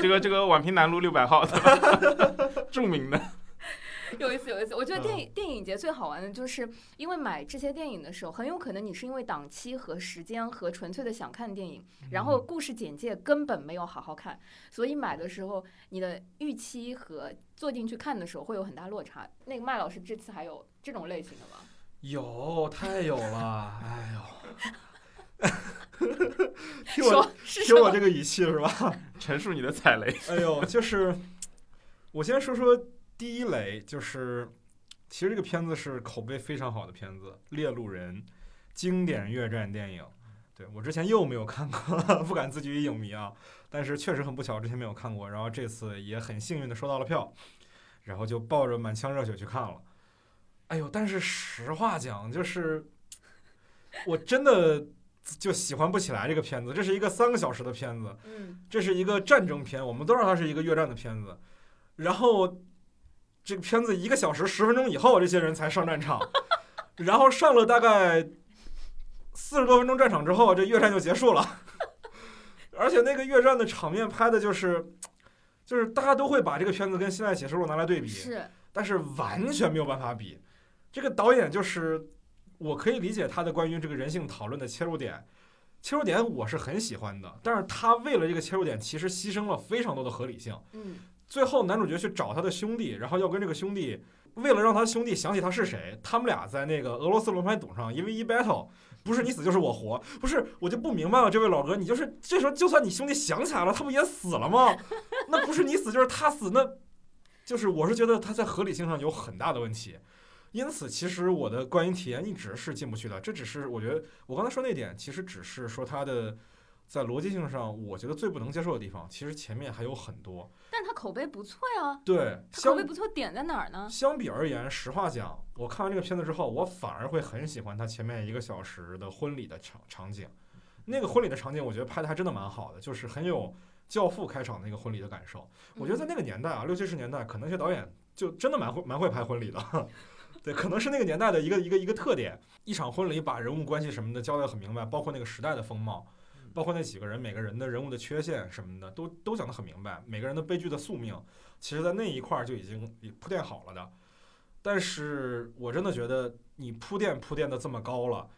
这个这个宛平南路六百号，对吧著名的。有意思，有意思。我觉得嗯电影、电影节最好玩的就是，因为买这些电影的时候，很有可能你是因为档期和时间和纯粹的想看电影，然后故事简介根本没有好好看，所以买的时候你的预期和坐进去看的时候会有很大落差。那个麦老师这次还有这种类型的吗？有，太有了，哎呦！听我说是？听我这个语气是吧？陈述你的踩雷，哎呦，就是我先说说第一雷，就是其实这个片子是口碑非常好的片子，《猎鹿人》经典越战电影。对我之前又没有看过，不敢自居于影迷啊，但是确实很不巧，之前没有看过，然后这次也很幸运的收到了票，然后就抱着满腔热血去看了。哎呦，但是实话讲，就是我真的就喜欢不起来这个片子。这是一个三个小时的片子，嗯，这是一个战争片，我们都知道它是一个越战的片子。然后这个片子一个小时十分钟以后，这些人才上战场，然后上了大概四十多分钟战场之后，这越战就结束了。而且那个越战的场面拍的就是，就是大家都会把这个片子跟《现代启示录》拿来对比，是但是完全没有办法比。这个导演就是，我可以理解他的关于这个人性讨论的切入点，切入点我是很喜欢的，但是他为了这个切入点，其实牺牲了非常多的合理性。嗯最后男主角去找他的兄弟，然后要跟这个兄弟，为了让他兄弟想起他是谁，他们俩在那个俄罗斯轮盘赌上一 v 一 battle，不是你死就是我活，不是我就不明白了，这位老哥，你就是这时候就算你兄弟想起来了，他不也死了吗？那不是你死就是他死，那就是我是觉得他在合理性上有很大的问题。因此，其实我的观影体验一直是进不去的。这只是我觉得我刚才说那点，其实只是说它的在逻辑性上，我觉得最不能接受的地方。其实前面还有很多。口碑不错呀，对，口相碑不错点在哪儿呢？相比而言，实话讲，我看完这个片子之后，我反而会很喜欢它前面一个小时的婚礼的场场景。那个婚礼的场景，我觉得拍的还真的蛮好的，就是很有《教父》开场那个婚礼的感受。我觉得在那个年代啊，六七十年代，可能一些导演就真的蛮会蛮会拍婚礼的。对，可能是那个年代的一个一个一个特点。一场婚礼把人物关系什么的交代很明白，包括那个时代的风貌，包括那几个人每个人的人物的缺陷什么的，都都讲得很明白。每个人的悲剧的宿命，其实在那一块儿就已经铺垫好了的。但是我真的觉得你铺垫铺垫的这么高了，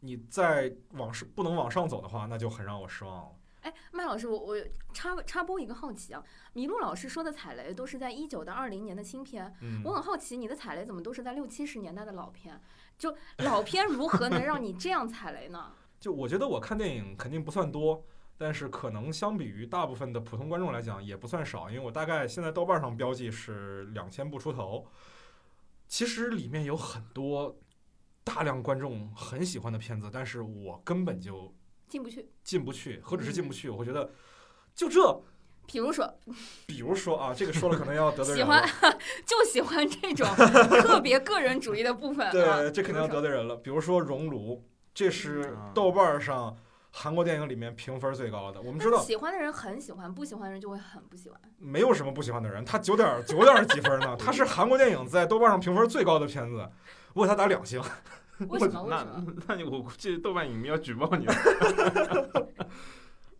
你再往上不能往上走的话，那就很让我失望了。哎，麦老师，我我插插播一个好奇啊，麋鹿老师说的踩雷都是在一九到二零年的新片，嗯我很好奇你的踩雷怎么都是在六七十年代的老片？就老片如何能让你这样踩雷呢？就我觉得我看电影肯定不算多，但是可能相比于大部分的普通观众来讲也不算少，因为我大概现在豆瓣上标记是两千部出头。其实里面有很多大量观众很喜欢的片子，但是我根本就进不去。进不去，何止是进不去，我会觉得就这。比如说，比如说啊，这个说了可能要得罪人喜欢，就喜欢这种 特别个人主义的部分啊。对，这肯定要得罪人了。比如说《熔炉》，这是嗯豆瓣上韩国电影里面评分最高的。我们知道喜欢的人很喜欢，不喜欢的人就会很不喜欢。没有什么不喜欢的人，他九点九点几分呢？他是韩国电影在豆瓣上评分最高的片子，我给他打两星。为什么？为那什么？那你我估计豆瓣影迷要举报你了。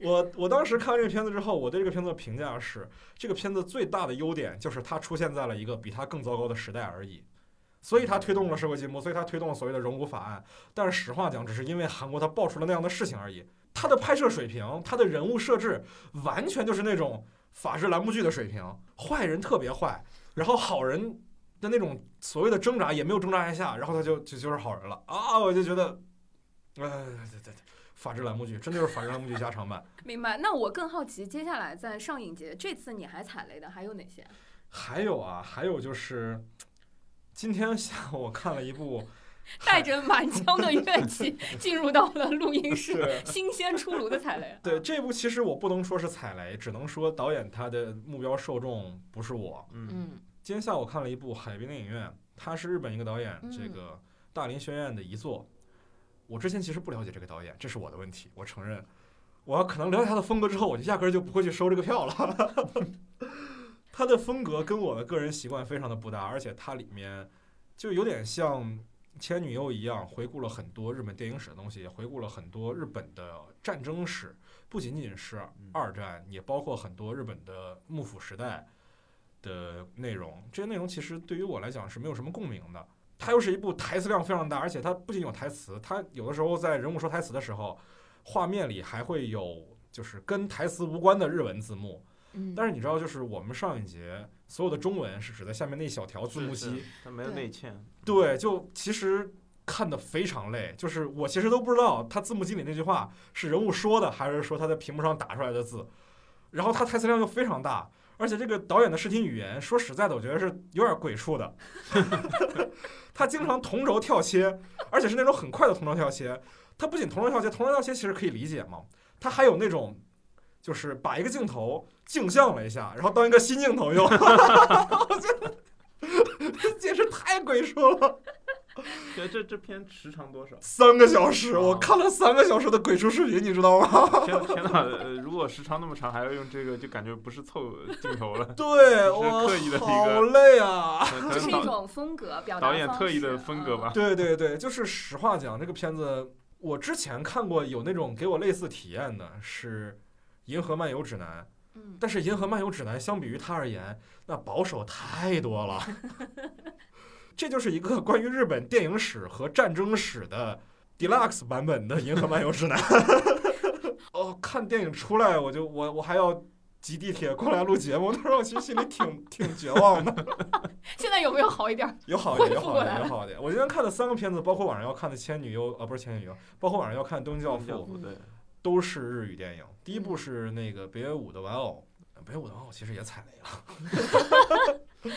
我我当时看完这个片子之后，我对这个片子的评价是，这个片子最大的优点就是它出现在了一个比它更糟糕的时代而已，所以他推动了社会进步，所以他推动了所谓的荣辱法案。但是实话讲，只是因为韩国他爆出了那样的事情而已。他的拍摄水平，他的人物设置，完全就是那种法制栏目剧的水平，坏人特别坏，然后好人的那种所谓的挣扎也没有挣扎一下，然后他就就就是好人了啊！我就觉得，哎，对对对，法制栏目剧真的就是法制栏目剧加长版。明白。那我更好奇，接下来在上影节这次你还踩雷的还有哪些？还有啊，还有就是，今天下午我看了一部 带着满腔的怨气 进入到了录音室，新鲜出炉的踩雷。对这部，其实我不能说是踩雷，只能说导演他的目标受众不是我。嗯，嗯今天下午看了一部《海滨电影院》，他是日本一个导演，嗯这个大林宣彦的遗作。我之前其实不了解这个导演，这是我的问题，我承认。我要可能了解他的风格之后，我就压根儿就不会去收这个票了。他的风格跟我的个人习惯非常的不搭，而且它里面就有点像《前女友》一样，回顾了很多日本电影史的东西，也回顾了很多日本的战争史，不仅仅是二战，也包括很多日本的幕府时代的内容。这些内容其实对于我来讲是没有什么共鸣的。它又是一部台词量非常大，而且它不仅有台词，它有的时候在人物说台词的时候，画面里还会有就是跟台词无关的日文字幕。嗯，但是你知道，就是我们上一节所有的中文是指在下面那一小条字幕是机，，它没有对内嵌。对，就其实看的非常累，就是我其实都不知道他字幕机里那句话是人物说的，还是说他在屏幕上打出来的字。然后他台词量又非常大，而且这个导演的视听语言，说实在的，我觉得是有点鬼畜的。他经常同轴跳切，而且是那种很快的同轴跳切。他不仅同轴跳切，同轴跳切其实可以理解嘛，他还有那种。就是把一个镜头镜像了一下，然后当一个新镜头用，我觉得简直太鬼畜了。这这这片时长多少？三个小时，哦我看了三个小时的鬼畜视频，你知道吗？天天哪！呃，如果时长那么长，还要用这个，就感觉不是凑镜头了。对，我刻意的一个好累啊！是一导种风格表达导演特意的风格吧。对对对，就是实话讲，这个片子我之前看过有那种给我类似体验的，是《银河漫游指南》，嗯，但是《银河漫游指南》相比于它而言，那保守太多了。这就是一个关于日本电影史和战争史的 deluxe 版本的《银河漫游指南》。哦，看电影出来，我就我我还要挤地铁过来录节目，那时候我其实心里挺挺绝望的。现在有没有好一点？有好一点，有好一点，有好一点。我今天看的三个片子，包括晚上要看的《千女优》，呃，不是《千女优》，包括晚上要看《东京教父》，教父对，都是日语电影。第一部是那个北野武的玩偶，北野武的玩偶其实也踩雷了，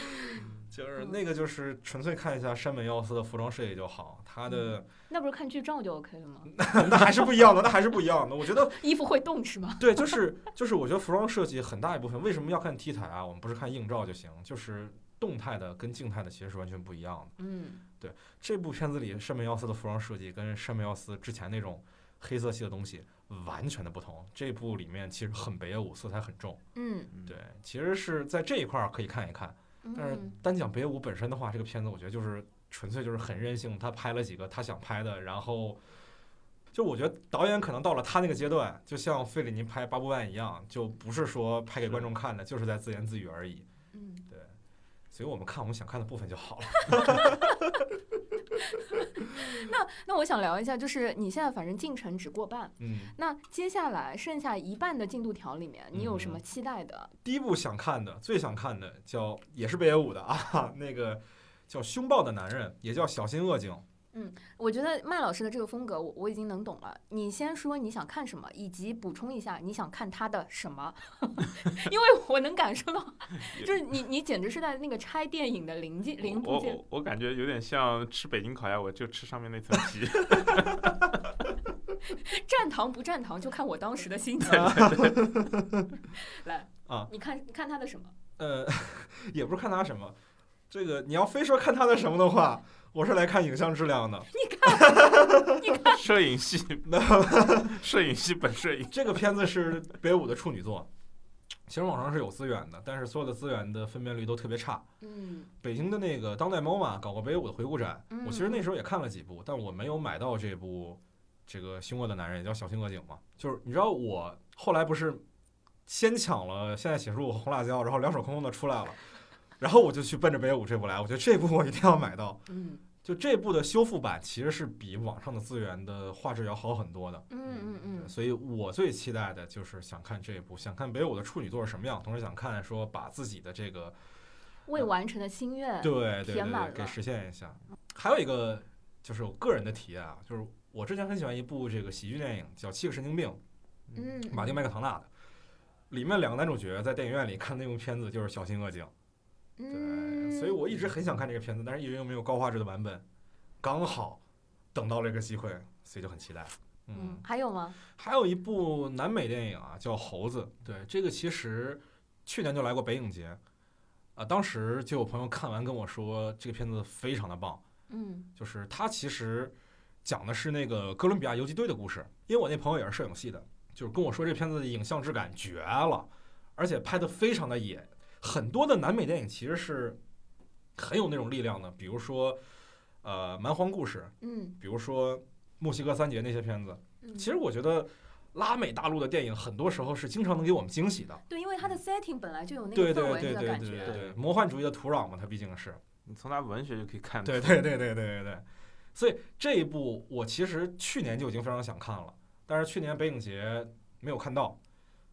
就是那个就是纯粹看一下山本耀司的服装设计就好，他的那不是看剧照就 OK 了吗？那还是不一样的，那还是不一样的。我觉得 衣服会动是吗？对，就是就是，我觉得服装设计很大一部分为什么要看 T 台啊？我们不是看硬照就行，就是动态的跟静态的其实是完全不一样的。嗯对这部片子里山本耀司的服装设计跟山本耀司之前那种黑色系的东西完全的不同。这部里面其实很北野武，色彩很重。嗯嗯对，其实是在这一块儿可以看一看。但是嗯，单讲北野武本身的话，这个片子我觉得就是纯粹就是很任性，他拍了几个他想拍的，然后。就我觉得导演可能到了他那个阶段，就像费里尼拍《八部半》一样，就不是说拍给观众看的，就是在自言自语而已。嗯，所以我们看我们想看的部分就好了。那那我想聊一下，就是你现在反正进程只过半，嗯，那接下来剩下一半的进度条里面，你有什么嗯期待的？第一部想看的，最想看的叫也是北野武的啊，那个叫《凶暴的男人》，也叫《小心恶警》。我觉得麦老师的这个风格我，我已经能懂了。你先说你想看什么，以及补充一下你想看他的什么，因为我能感受到，就是你你简直是在那个拆电影的零件零部件。我我我感觉有点像吃北京烤鸭，我就吃上面那层皮。蘸糖不蘸糖，就看我当时的心情。来啊，你看你看他的什么？呃，也不是看他什么，这个你要非说看他的什么的话，我是来看影像质量的。你看，你看摄影系 摄影系本摄影。这个片子是北舞的处女作，其实网上是有资源的，但是所有的资源的分辨率都特别差。嗯北京的那个当代 MoMA 搞过北舞的回顾展，嗯我其实那时候也看了几部，但我没有买到这部这个凶恶的男人，也叫小心恶警嘛。就是你知道我后来不是先抢了现在写入红辣椒，然后两手空空的出来了，然后我就去奔着北野武这部来，我觉得这部我一定要买到。嗯就这部的修复版其实是比网上的资源的画质要好很多的。嗯嗯嗯，所以我最期待的就是想看这一部，想看北野武的处女作是什么样，同时想看说把自己的这个未完成的心愿，对对对给实现一下。还有一个就是我个人的体验啊，就是我之前很喜欢一部这个喜剧电影叫《七个神经病》，嗯，马丁麦克唐纳的，里面两个男主角在电影院里看那部片子就是小心恶警，对，嗯，所以我一直很想看这个片子，但是一直又没有高画质的版本，刚好等到了这个机会，所以就很期待。嗯，还有吗？还有一部南美电影啊，叫《猴子》。对，这个其实去年就来过北影节，啊，当时就有朋友看完跟我说，这个片子非常的棒，嗯就是它其实讲的是那个哥伦比亚游击队的故事。因为我那朋友也是摄影系的，就是跟我说这片子的影像质感绝了，而且拍的非常的野。很多的南美电影其实是很有那种力量的，比如说呃《蛮荒故事》，嗯比如说墨西哥三杰那些片子。嗯，其实我觉得拉美大陆的电影很多时候是经常能给我们惊喜的。对，因为它的 setting 本来就有那对个氛围对对对那个感觉，对对对，魔幻主义的土壤嘛，它毕竟是。你从它文学就可以看出 对对对对对对对。所以这一部我其实去年就已经非常想看了，但是去年北影节没有看到。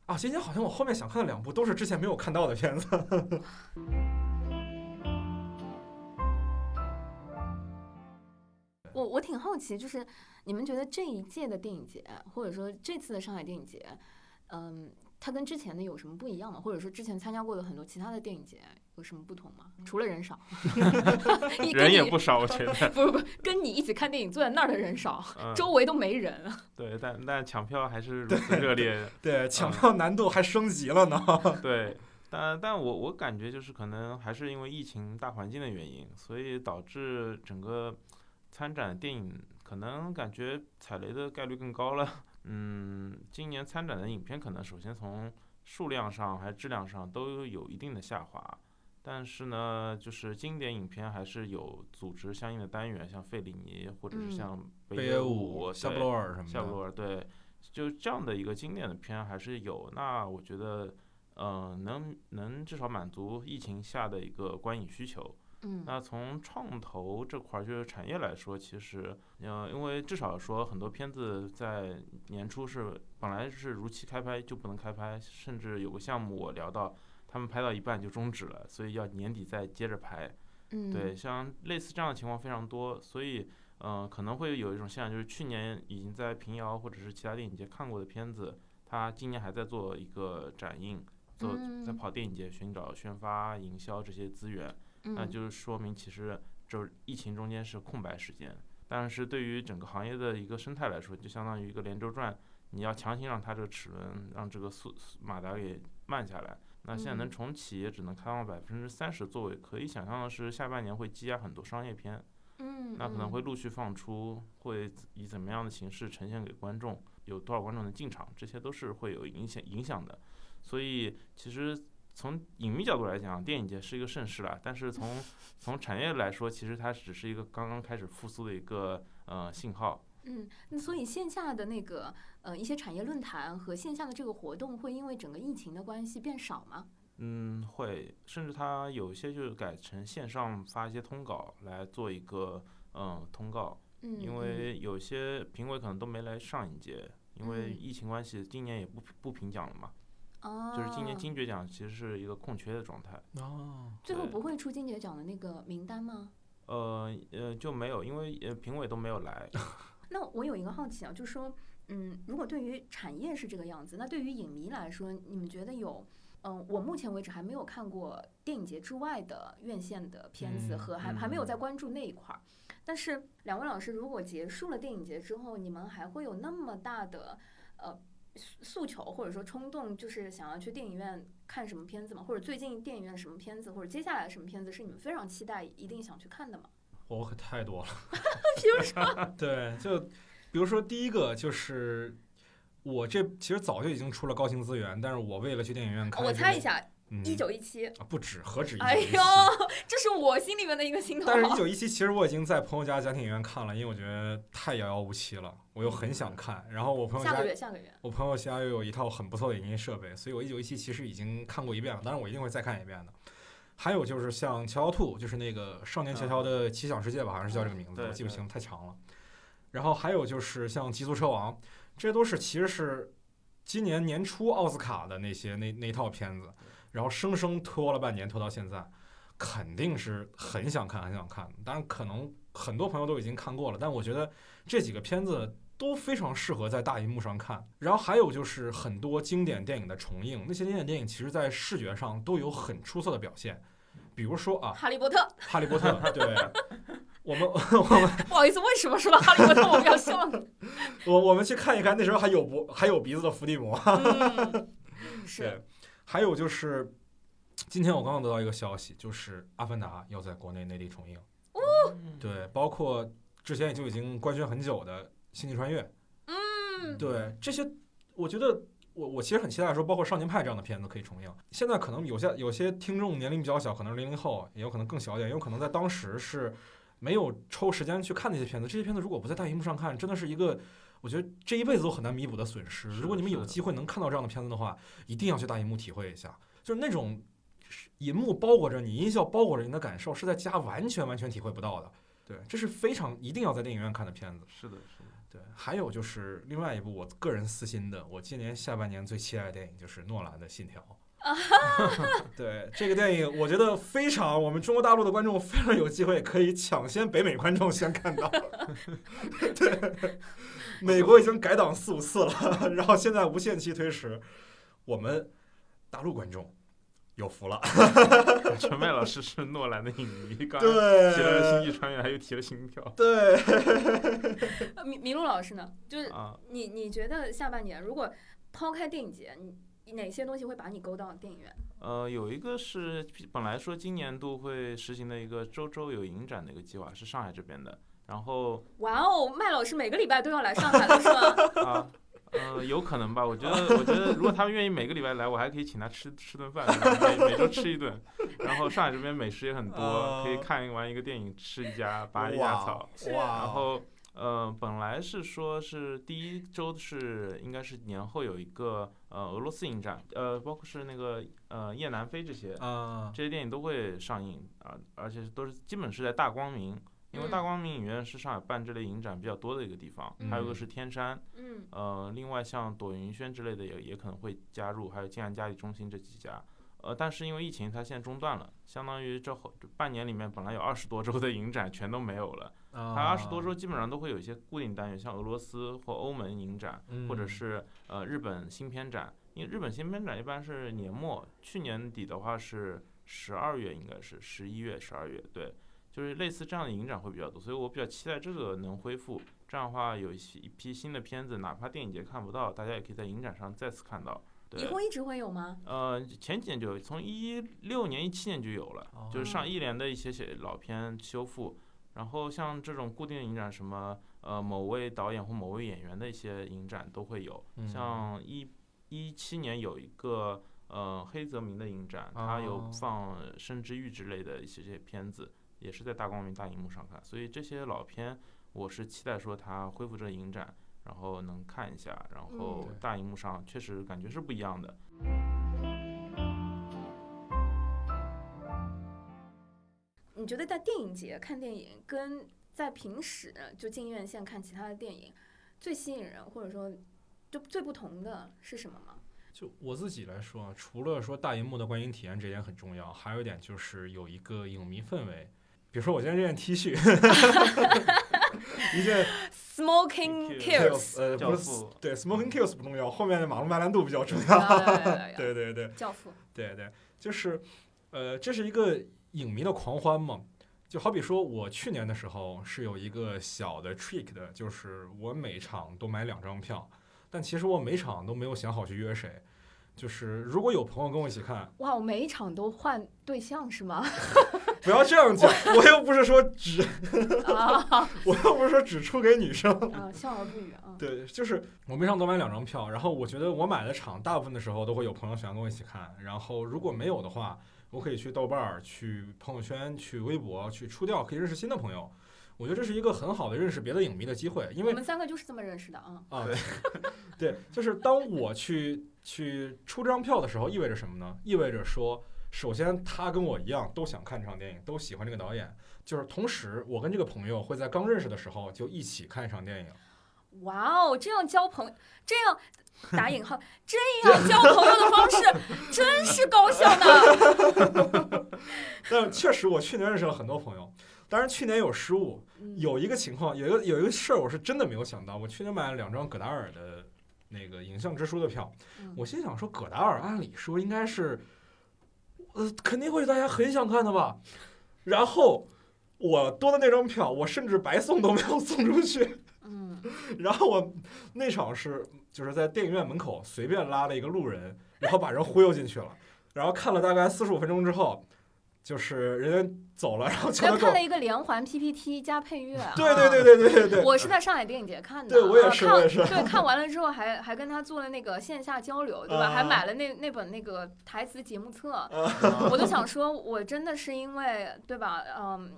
啊，今天好像我后面想看的两部都是之前没有看到的片子。我我挺好奇，就是你们觉得这一届的电影节，或者说这次的上海电影节，嗯，它跟之前的有什么不一样吗？或者说之前参加过的很多其他的电影节有什么不同吗？除了人少，人也不少，我觉得。不不不，跟你一起看电影坐在那儿的人少，嗯，周围都没人。对，但但抢票还是如此热烈。对，抢票难度还升级了呢。对，但但我我感觉就是可能还是因为疫情大环境的原因，所以导致整个参展电影可能感觉踩雷的概率更高了。嗯，今年参展的影片可能首先从数量上还是质量上都有一定的下滑。但是呢，就是经典影片还是有组织相应的单元，像费里尼或者是嗯像北野野武、夏布对罗尔什么的。夏布罗尔对，就这样的一个经典的片还是有。那我觉得，呃，能能至少满足疫情下的一个观影需求。嗯那从创投这块儿就是产业来说，其实，呃，因为至少说很多片子在年初是本来是如期开拍就不能开拍，甚至有个项目我聊到，他们拍到一半就终止了，所以要年底再接着拍。嗯，对，像类似这样的情况非常多，所以，呃，可能会有一种现象，就是去年已经在平遥或者是其他电影节看过的片子，他今年还在做一个展映，做在嗯跑电影节寻找宣发、营销这些资源，那嗯就是说明其实就是疫情中间是空白时间，但是对于整个行业的一个生态来说，就相当于一个连轴转，你要强行让它这个齿轮让这个速马达给慢下来。那现在能嗯重启也只能开放百分之三十座位，可以想象的是下半年会积压很多商业片，嗯，那可能嗯会陆续放出，会以怎么样的形式呈现给观众，有多少观众能进场，这些都是会有影响影响的。所以其实从影迷角度来讲，电影节是一个盛世了，但是从 从产业来说，其实它只是一个刚刚开始复苏的一个呃信号。嗯，那所以线下的那个呃一些产业论坛和线下的这个活动会因为整个疫情的关系变少吗？嗯，会，甚至它有一些就是改成线上发一些通稿来做一个嗯通告，嗯，因为有些评委可能都没来上一届，因为嗯。疫情关系，今年也不不评奖了嘛，哦，就是今年金爵奖其实是一个空缺的状态，哦，最。后不会出金爵奖的那个名单吗？呃呃就没有，因为呃评委都没有来，那我有一个好奇啊，就是说，嗯，如果对于产业是这个样子，那对于影迷来说，你们觉得有，嗯、我目前为止还没有看过电影节之外的院线的片子嗯和还、还没有在嗯关注那一块儿。但是两位老师，如果结束了电影节之后，你们还会有那么大的呃诉诉求或者说冲动，就是想要去电影院看什么片子吗？或者最近电影院什么片子，或者接下来什么片子是你们非常期待、一定想去看的吗？我可太多了。比如说，对，就比如说第一个就是我这其实早就已经出了高清资源，但是我为了去电影院看，我猜一，下，嗯一九一七，啊不止，何止一哎九一七呦。，这是我心里面的一个心头但是，一好。九一七其实我已经在朋友家家庭影院看了，因为我觉得太遥遥无期了，我又很想看。然后我朋友家下个月，下个月，我朋友家又有一套很不错的影音设备，所以我一九一七其实已经看过一遍了，当然我一定会再看一遍的。还有就是像《乔乔兔》，就是那个少年乔乔的奇想世界吧，好像是叫这个名字，我记不清，太长了。然后还有就是像《极速车王》，这些都是其实是今年年初奥斯卡的那些那那一套片子，然后生生拖了半年，拖到现在，肯定是很想看，很想看。当然，可能很多朋友都已经看过了，但我觉得这几个片子都非常适合在大银幕上看。然后还有就是很多经典电影的重映，那些经典电影其实在视觉上都有很出色的表现。比如说啊，哈利波特，《哈利波特》，对 我们我们 不好意思，为什么说到哈利波特我们要笑呢？我 我们去看一看，那时候还有不还有鼻子的伏地魔。嗯，是对，还有就是，今天我刚刚得到一个消息，就是《阿凡达》要在国内内地重映。哦对，包括之前也就已经官宣很久的《星际穿越》。嗯，对这些，我觉得我我其实很期待说，包括《少年派》这样的片子可以重映。现在可能有些有些听众年龄比较小，可能是零零后，也有可能更小一点，也有可能在当时是没有抽时间去看那些片子。这些片子如果不在大荧幕上看，真的是一个。我觉得这一辈子都很难弥补的损失。如果你们有机会能看到这样的片子的话，一定要去大荧幕体会一下，就是那种银幕包裹着你、音效包裹着你的感受，是在家完全完全体会不到的。对，这是非常一定要在电影院看的片子。是的，是的。对，还有就是另外一部我个人私心的，我今年下半年最期待的电影就是诺兰的《信条》。对这个电影，我觉得非常，我们中国大陆的观众非常有机会可以抢先北美观众先看到。对，美国已经改档四五次了，然后现在无限期推迟，我们大陆观众有福了。陈麦老师是诺兰的影迷，刚提了《星际穿越》，还又提了《心跳对，呃麋麋鹿老师呢？就是》啊。你你觉得下半年如果抛开电影节，你哪些东西会把你勾到电影院？呃，有一个是本来说今年度会实行的一个周周有影展的一个计划，是上海这边的。然后哇哦，麦老师每个礼拜都要来上海了是吗？啊，呃，有可能吧。我觉得，我觉得如果他们愿意每个礼拜来，我还可以请他吃吃顿饭，每每周吃一顿。然后上海这边美食也很多，可以看完一个电影，吃一家，拔一家草。哇，然后呃，本来是说是第一周是应该是年后有一个呃俄罗斯影展，呃，包括是那个呃雁南飞这些啊，这些电影都会上映啊，而且都是基本是在大光明。因为嗯大光明影院是上海办这类影展比较多的一个地方，还有个嗯是天山，嗯呃，另外像朵云轩之类的也也可能会加入，还有静安嘉里中心这几家。呃，但是因为疫情，它现在中断了，相当于这后半年里面本来有二十多周的影展全都没有了。它它二十多周基本上都会有一些固定单元，像俄罗斯或欧盟影展，或者是呃日本新片展。因为日本新片展一般是年末，去年底的话是十二月，应该是十一月、十二月，对，就是类似这样的影展会比较多，所以我比较期待这个能恢复。这样的话，有一些一批新的片子，哪怕电影节看不到，大家也可以在影展上再次看到。对以，后一直会有吗？呃，前几年就有，从一六年、一七年就有了，就是上一联的一些些老片修复。然后像这种固定的影展，什么呃某位导演或某位演员的一些影展都会有。嗯像一一七年有一个呃黑泽明的影展，他有哦放《生之欲》之类的一些些片子，也是在大光明大荧幕上看。所以这些老片，我是期待说它恢复这个影展，然后能看一下，然后嗯大荧幕上确实感觉是不一样的。你觉得在电影节看电影跟在平时就进院线看其他的电影最吸引人，或者说就最不同的是什么吗？就我自己来说啊，除了说大荧幕的观影体验这点很重要，还有一点就是有一个影迷氛围。比如说我今天这件 T 恤，一件 Smoking Kills，呃，不是对 Smoking Kills 不重要，后面的马龙白兰度比较重要。对对对教父，对对，就是呃，这是一个影迷的狂欢嘛。就好比说，我去年的时候是有一个小的 trick 的，就是我每场都买两张票，但其实我每场都没有想好去约谁。就是如果有朋友跟我一起看，哇，我每一场都换对象是吗？不要这样讲，我又不是说只，啊我又不是说只出给女生。啊，笑而不语啊。对，就是我每场都买两张票，然后我觉得我买的场大部分的时候都会有朋友想要跟我一起看，然后如果没有的话，我可以去豆瓣儿、去朋友圈、去微博、去出掉，可以认识新的朋友。我觉得这是一个很好的认识别的影迷的机会，因为我们三个就是这么认识的啊。啊，对，就是当我去去出这张票的时候，意味着什么呢？意味着说，首先他跟我一样都想看这场电影，都喜欢这个导演，就是同时我跟这个朋友会在刚认识的时候就一起看一场电影。哇哦，这样交朋这样打引号，这样交朋友的方式真是高效呢。但确实，我去年认识了很多朋友，当然去年有失误，嗯有一个情况，有一个有一个事儿，我是真的没有想到。我去年买了两张葛达尔的那个影像之书的票，嗯我心想说，葛达尔按理说应该是，呃，肯定会大家很想看的吧。然后我多的那张票，我甚至白送都没有送出去。嗯，然后我那场是就是在电影院门口随便拉了一个路人，然后把人忽悠进去了。然后看了大概四十五分钟之后，就是人家走了，然后叫他 给我又看了一个连环 PPT 加配乐啊。对对对对对对对，我是在上海电影节看的，对我也是我也是 对，看完了之后还还跟他做了那个线下交流，对吧？还啊买了那那本那个台词节目册，啊我就想说，我真的是因为对吧？嗯，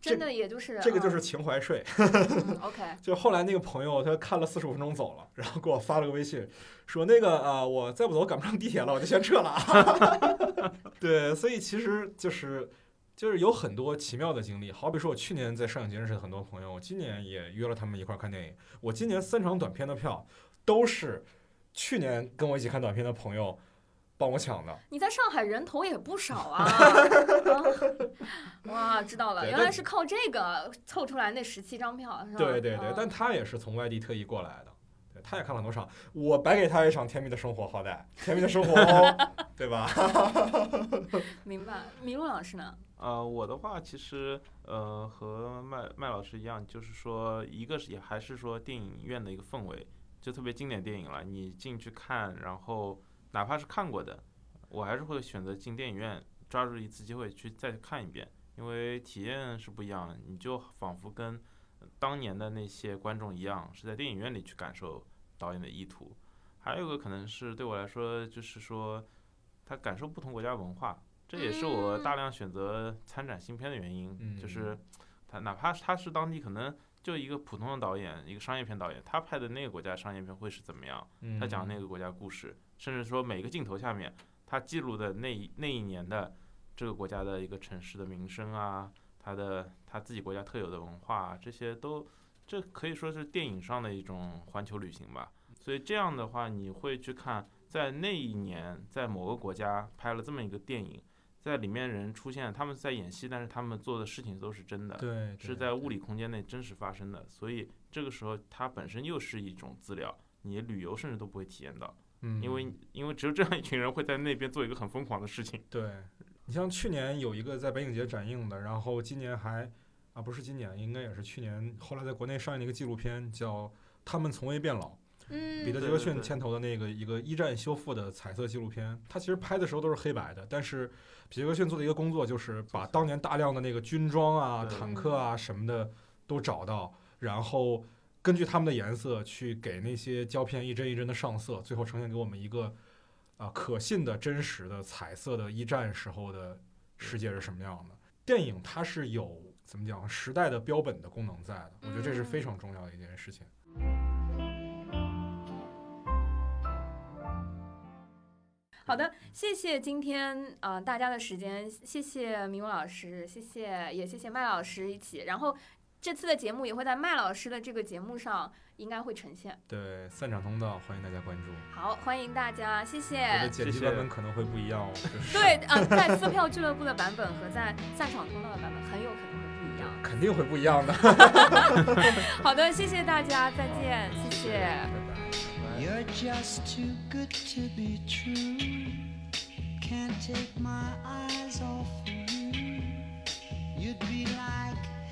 真的也就是这个就是情怀税。嗯 OK，就后来那个朋友他看了四十五分钟走了，然后给我发了个微信，说那个啊、呃我再不走赶不上地铁了，我就先撤了啊。对，所以其实就是就是有很多奇妙的经历，好比说我去年在上影节认识的很多朋友，我今年也约了他们一块儿看电影。我今年三场短片的票都是去年跟我一起看短片的朋友帮我抢的。你在上海人头也不少啊。啊哇，知道了，原来是靠这个凑出来那十七张票，是吧？对对对，嗯但他也是从外地特意过来的，对，他也看了很多场，我白给他一场《甜蜜的生活》，好歹《甜蜜的生活》哦，对吧？明白。麋鹿老师呢？呃，我的话其实呃和麦麦老师一样，就是说一个是也还是说电影院的一个氛围，就特别经典电影了，你进去看，然后哪怕是看过的，我还是会选择进电影院，抓住一次机会去再看一遍，因为体验是不一样的，你就仿佛跟当年的那些观众一样，是在电影院里去感受导演的意图。还有一个可能是对我来说，就是说他感受不同国家文化，这也是我大量选择参展新片的原因。嗯就是他哪怕他是当地可能就一个普通的导演，一个商业片导演，他拍的那个国家商业片会是怎么样？他讲那个国家故事，甚至说每个镜头下面，它记录的那一那一年的这个国家的一个城市的名声啊，它的它自己国家特有的文化啊，这些都这可以说是电影上的一种环球旅行吧。所以这样的话，你会去看，在那一年，在某个国家拍了这么一个电影，在里面人出现，他们在演戏，但是他们做的事情都是真的。对，是在物理空间内真实发生的，所以这个时候它本身又是一种资料，你旅游甚至都不会体验到，嗯，因为因为只有这样一群人会在那边做一个很疯狂的事情。对你像去年有一个在北影节展映的，然后今年还啊不是今年，应该也是去年，后来在国内上映的一个纪录片叫《他们从未变老》。嗯，彼得·杰克逊牵头的那个一个一战修复的彩色纪录片，他其实拍的时候都是黑白的，但是彼得杰克逊做的一个工作就是把当年大量的那个军装啊、坦克啊什么的都找到，然后根据他们的颜色去给那些胶片一帧一帧的上色，最后呈现给我们一个啊、可信的、真实的彩色的一战时候的世界是什么样的。电影它是有怎么讲时代的标本的功能在的，我觉得这是非常重要的一件事情。好的，谢谢今天呃大家的时间，谢谢明武老师，谢谢也谢谢麦老师一起，然后这次的节目也会在麦老师的这个节目上应该会呈现。对，散场通道欢迎大家关注。好，欢迎大家，谢我的谢。剪辑谢谢版本可能会不一样哦。就是对，呃，在撕票俱乐部的版本和在散场通道的版本很有可能会不一样。肯定会不一样的。好的，谢谢大家，再见，谢谢。拜拜。